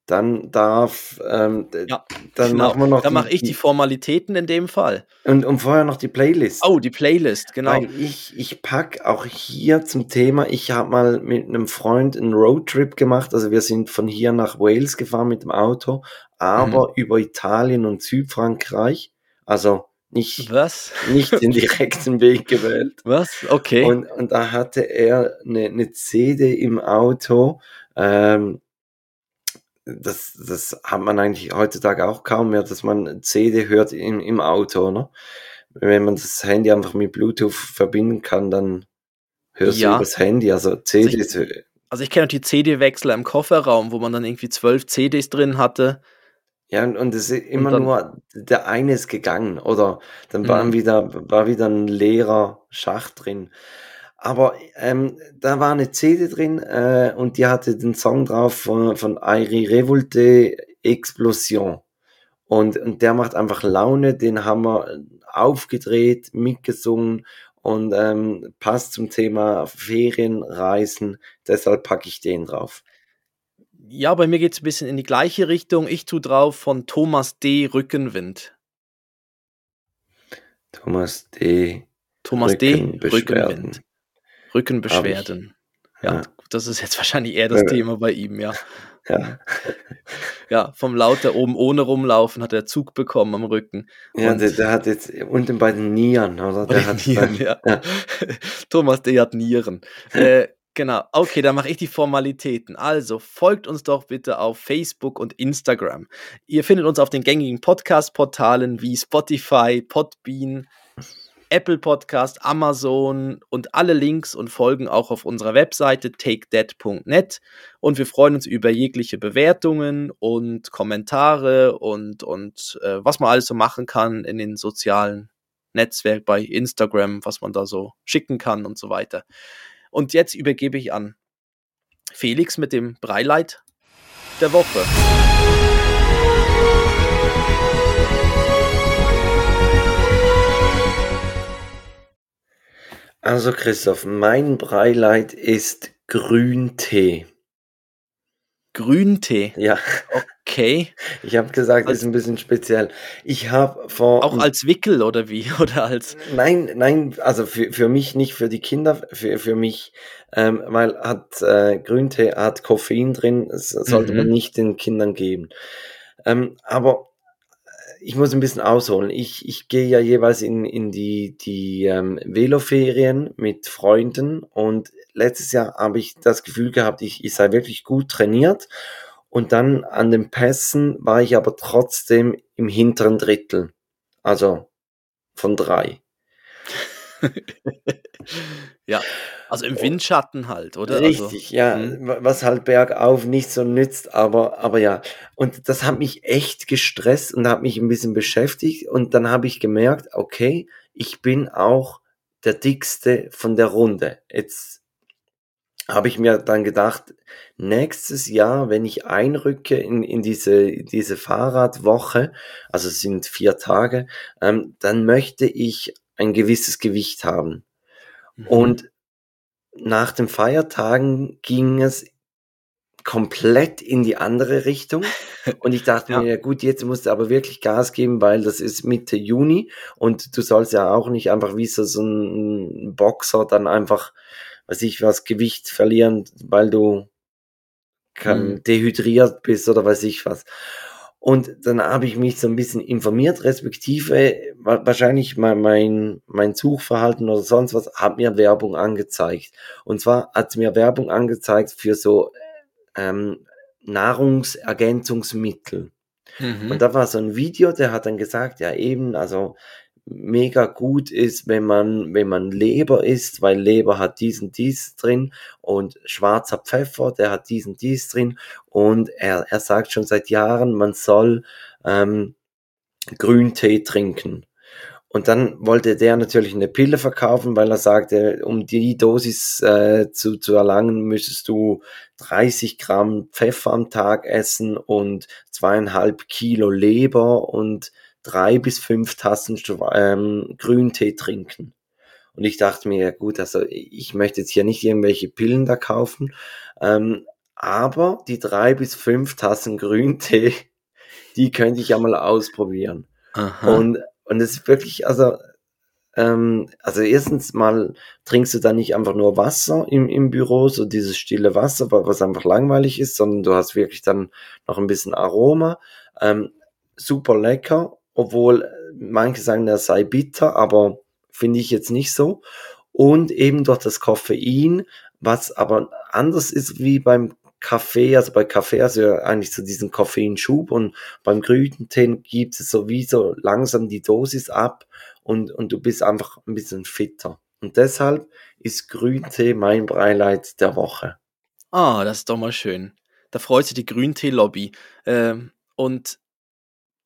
S2: Dann darf, ähm,
S1: Ja,
S2: dann
S1: genau.
S2: machen wir noch
S1: Dann mache ich die Formalitäten in dem Fall.
S2: und, und vorher noch die Playlist.
S1: Oh, die Playlist, genau.
S2: Weil ich, ich pack auch hier zum Thema, ich habe mal mit einem Freund einen Roadtrip gemacht, also wir sind von hier nach Wales gefahren mit dem Auto, aber
S1: Mhm.
S2: über Italien und Südfrankreich, also nicht,
S1: Was?
S2: nicht den direkten Weg gewählt.
S1: Was? Okay.
S2: Und, und da hatte er eine, eine CD im Auto, ähm, das, das hat man eigentlich heutzutage auch kaum mehr, dass man CD hört im, im Auto, ne? Wenn man das Handy einfach mit Bluetooth verbinden kann, dann hörst
S1: Ja.
S2: du übers Handy. Also CDs,
S1: also ich kenne auch die CD-Wechsler im Kofferraum, wo man dann irgendwie zwölf CDs drin hatte.
S2: ja, und, und es ist immer
S1: dann-
S2: nur, der eine ist gegangen oder dann war,
S1: Mhm.
S2: wieder, war wieder ein leerer Schacht drin. Aber ähm, da war eine CD drin äh, und die hatte den Song drauf von, von Airi Revolte Explosion. Und, und der macht einfach Laune, den haben wir aufgedreht, mitgesungen und ähm, passt zum Thema Ferienreisen. Deshalb packe ich den drauf.
S1: Ja, bei mir geht es ein bisschen in die gleiche Richtung. Ich tu drauf von Thomas D. Rückenwind.
S2: Thomas D.
S1: Thomas D.
S2: Rückenbeschwerden.
S1: Rückenwind. Rückenbeschwerden. Ja,
S2: Ja.
S1: das ist jetzt wahrscheinlich eher das
S2: Ja.
S1: Thema bei ihm, ja.
S2: Ja,
S1: Ja, vom lauter oben ohne rumlaufen hat er Zug bekommen am Rücken.
S2: ja
S1: Und-
S2: der, der hat jetzt unten bei den Nieren, oder? Der hat
S1: Nieren, ja.
S2: ja.
S1: Thomas D. hat Nieren. Äh, genau, okay, dann mache ich die Formalitäten. Also folgt uns doch bitte auf Facebook und Instagram. Ihr findet uns auf den gängigen Podcast-Portalen wie Spotify, Podbean, Apple Podcast, Amazon und alle Links und Folgen auch auf unserer Webseite takedead.net. Und wir freuen uns über jegliche Bewertungen und Kommentare und, und äh, was man alles so machen kann in den sozialen Netzwerk bei Instagram, was man da so schicken kann und so weiter. Und jetzt übergebe ich an Felix mit dem Breileid der Woche.
S2: Also Christoph, mein Beileid ist Grüntee.
S1: Grüntee.
S2: Ja,
S1: Okay.
S2: ich habe gesagt,
S1: Als-
S2: ist ein bisschen speziell. Ich habe vor
S1: Auch als Wickel oder wie? Oder als.
S2: Nein, nein, also für, für mich nicht, für die Kinder, für, für mich, ähm, weil hat äh, Grüntee hat Koffein drin, das sollte
S1: Mhm.
S2: man nicht den Kindern geben. Ähm, aber ich muss ein bisschen ausholen. Ich, ich gehe ja jeweils in, in die, die ähm, Veloferien mit Freunden und letztes Jahr habe ich das Gefühl gehabt, ich, ich sei wirklich gut trainiert. Und dann an den Pässen war ich aber trotzdem im hinteren Drittel. Also von drei.
S1: ja. Also im Windschatten halt, oder?
S2: Richtig, ja,
S1: hm.
S2: wa- was halt bergauf nicht so nützt, aber, aber ja. Und das hat mich echt gestresst und hat mich ein bisschen beschäftigt. Und dann habe ich gemerkt, okay, ich bin auch der dickste von der Runde. Jetzt habe ich mir dann gedacht, nächstes Jahr, wenn ich einrücke in, in diese, diese Fahrradwoche, also es sind vier Tage, ähm, dann möchte ich ein gewisses Gewicht haben.
S1: Mhm.
S2: Und nach den Feiertagen ging es komplett in die andere Richtung. Und ich dachte
S1: Ja.
S2: mir, ja gut, jetzt musst du aber wirklich Gas geben, weil das ist Mitte Juni und du sollst ja auch nicht einfach wie so, so ein Boxer dann einfach, weiß ich was, Gewicht verlieren, weil du
S1: Mhm.
S2: dehydriert bist oder weiß ich was. Und dann habe ich mich so ein bisschen informiert, respektive wa- wahrscheinlich mein, mein, mein Suchverhalten oder sonst was hat mir Werbung angezeigt. Und zwar hat mir Werbung angezeigt für so ähm, Nahrungsergänzungsmittel.
S1: Mhm.
S2: Und da war so ein Video, der hat dann gesagt, ja eben, also mega gut ist, wenn man, wenn man Leber isst, weil Leber hat diesen dies drin und schwarzer Pfeffer, der hat diesen dies drin und er, er sagt schon seit Jahren, man soll ähm, Grüntee trinken. Und dann wollte der natürlich eine Pille verkaufen, weil er sagte, um die Dosis äh, zu, zu erlangen, müsstest du 30 Gramm Pfeffer am Tag essen und zweieinhalb Kilo Leber und drei bis fünf Tassen ähm, Grüntee trinken. Und ich dachte mir, ja gut, also ich möchte jetzt hier nicht irgendwelche Pillen da kaufen, ähm, aber die drei bis fünf Tassen Grüntee, die könnte ich ja mal ausprobieren.
S1: Aha.
S2: Und, und es ist wirklich, also, ähm, also erstens mal trinkst du da nicht einfach nur Wasser im, im Büro, so dieses stille Wasser, wa- was einfach langweilig ist, sondern du hast wirklich dann noch ein bisschen Aroma. Ähm, super lecker, obwohl manche sagen, er sei bitter, aber finde ich jetzt nicht so. Und eben durch das Koffein, was aber anders ist wie beim Kaffee, also bei Kaffee hast du ja eigentlich so diesen Koffeinschub und beim Grüntee gibt es sowieso langsam die Dosis ab und, und du bist einfach ein bisschen fitter. Und deshalb ist Grüntee mein Beileid der Woche.
S1: Ah, das ist doch mal schön. Da freut sich die Grüntee-Lobby. Ähm, und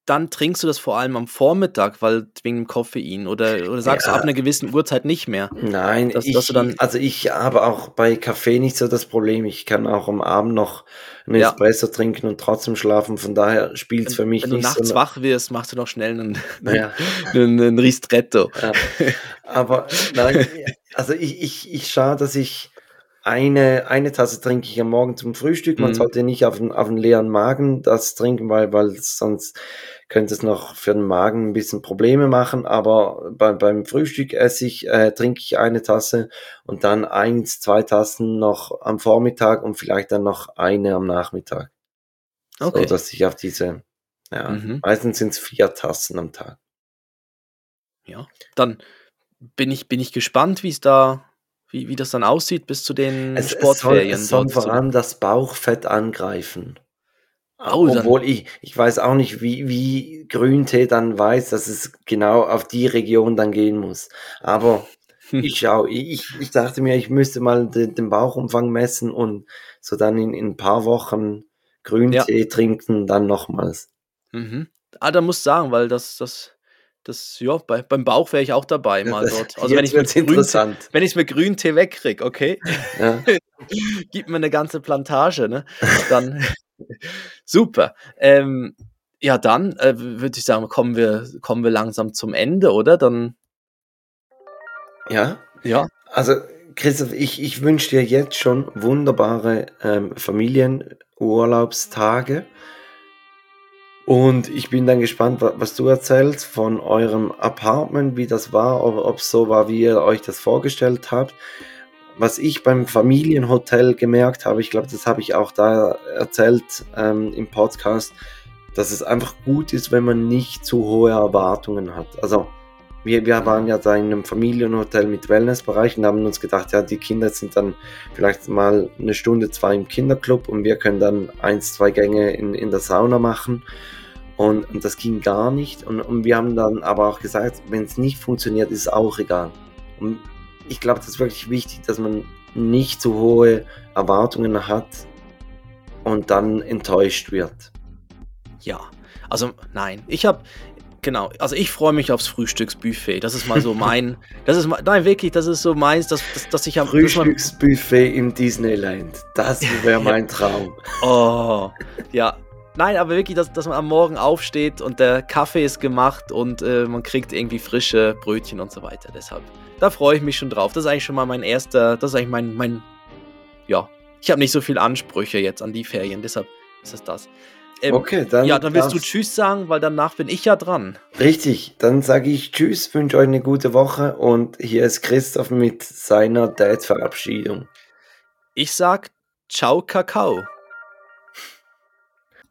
S1: dann trinkst du das vor allem am Vormittag, weil wegen dem Koffein oder, oder sagst
S2: Ja.
S1: du ab einer gewissen Uhrzeit nicht mehr.
S2: Nein,
S1: Dass-
S2: ich,
S1: dass du dann-
S2: also ich habe auch bei Kaffee nicht so das Problem. Ich kann auch am Abend noch einen
S1: Ja.
S2: Espresso trinken und trotzdem schlafen. Von daher spielt es für mich
S1: Wenn du
S2: nicht
S1: nachts
S2: so.
S1: wach wirst, machst du noch schnell einen,
S2: Ja.
S1: einen, einen Ristretto.
S2: Ja. Aber nein, also ich, ich, ich schaue, dass ich eine, eine Tasse trinke ich am Morgen zum Frühstück. Man
S1: Mhm.
S2: sollte nicht auf einen, auf einen leeren Magen das trinken, weil, weil sonst könnte es noch für den Magen ein bisschen Probleme machen. Aber bei, beim Frühstück esse ich, äh, trinke ich eine Tasse und dann eins, zwei Tassen noch am Vormittag und vielleicht dann noch eine am Nachmittag.
S1: Okay.
S2: So, dass ich auf diese, ja,
S1: Mhm.
S2: meistens sind es vier Tassen am Tag.
S1: Ja. Dann bin ich, bin ich gespannt, wie es da, wie, wie das dann aussieht bis zu den
S2: Es, es soll,
S1: Sportferien.
S2: es soll vor allem das Bauchfett angreifen.
S1: Oh,
S2: Obwohl ich, ich weiß auch nicht, wie, wie Grüntee dann weiß, dass es genau auf die Region dann gehen muss. Aber ich schau, ich, ich dachte mir, ich müsste mal den, den Bauchumfang messen und so dann in, in ein paar Wochen Grüntee trinken, dann nochmals.
S1: Mhm. Ah, da muss sagen, weil das, das, das, ja, bei, beim Bauch wäre ich auch dabei mal dort. Also wenn ich mit wenn ich mit Grüntee wegkrieg, okay,
S2: Ja.
S1: gib mir eine ganze Plantage, ne? Dann super. Ähm, ja, dann äh, würde ich sagen, kommen wir, kommen wir langsam zum Ende, oder? Dann,
S2: ja,
S1: ja.
S2: Also, Christoph, ich, ich wünsche dir jetzt schon wunderbare ähm, Familienurlaubstage. Und ich bin dann gespannt, was du erzählst von eurem Apartment, wie das war, ob es so war, wie ihr euch das vorgestellt habt. Was ich beim Familienhotel gemerkt habe, ich glaube, das habe ich auch da erzählt ähm, im Podcast, dass es einfach gut ist, wenn man nicht zu hohe Erwartungen hat. Also wir, wir waren ja da in einem Familienhotel mit Wellnessbereich und haben uns gedacht, ja, die Kinder sind dann vielleicht mal eine Stunde, zwei im Kinderclub und wir können dann eins, zwei Gänge in, in der Sauna machen. Und, und das ging gar nicht. Und, und wir haben dann aber auch gesagt, wenn es nicht funktioniert, ist es auch egal. Und ich glaube, das ist wirklich wichtig, dass man nicht zu hohe Erwartungen hat und dann enttäuscht wird.
S1: Ja, also nein, ich habe genau, also ich freue mich aufs Frühstücksbuffet. Das ist mal so mein, das ist nein wirklich, das ist so meins, dass, dass, dass ich am
S2: Frühstücksbuffet im Disneyland. Das wäre mein Traum.
S1: oh, ja, Nein, aber wirklich, dass, dass man am Morgen aufsteht und der Kaffee ist gemacht und äh, man kriegt irgendwie frische Brötchen und so weiter. Deshalb, da freue ich mich schon drauf. Das ist eigentlich schon mal mein erster, das ist eigentlich mein, mein ja, ich habe nicht so viele Ansprüche jetzt an die Ferien, deshalb ist es das. Ähm, okay, dann. Ja, dann willst du Tschüss sagen, weil danach bin ich ja dran.
S2: Richtig, dann sage ich Tschüss, wünsche euch eine gute Woche und hier ist Christoph mit seiner Date-Verabschiedung.
S1: Ich sag Ciao, Kakao.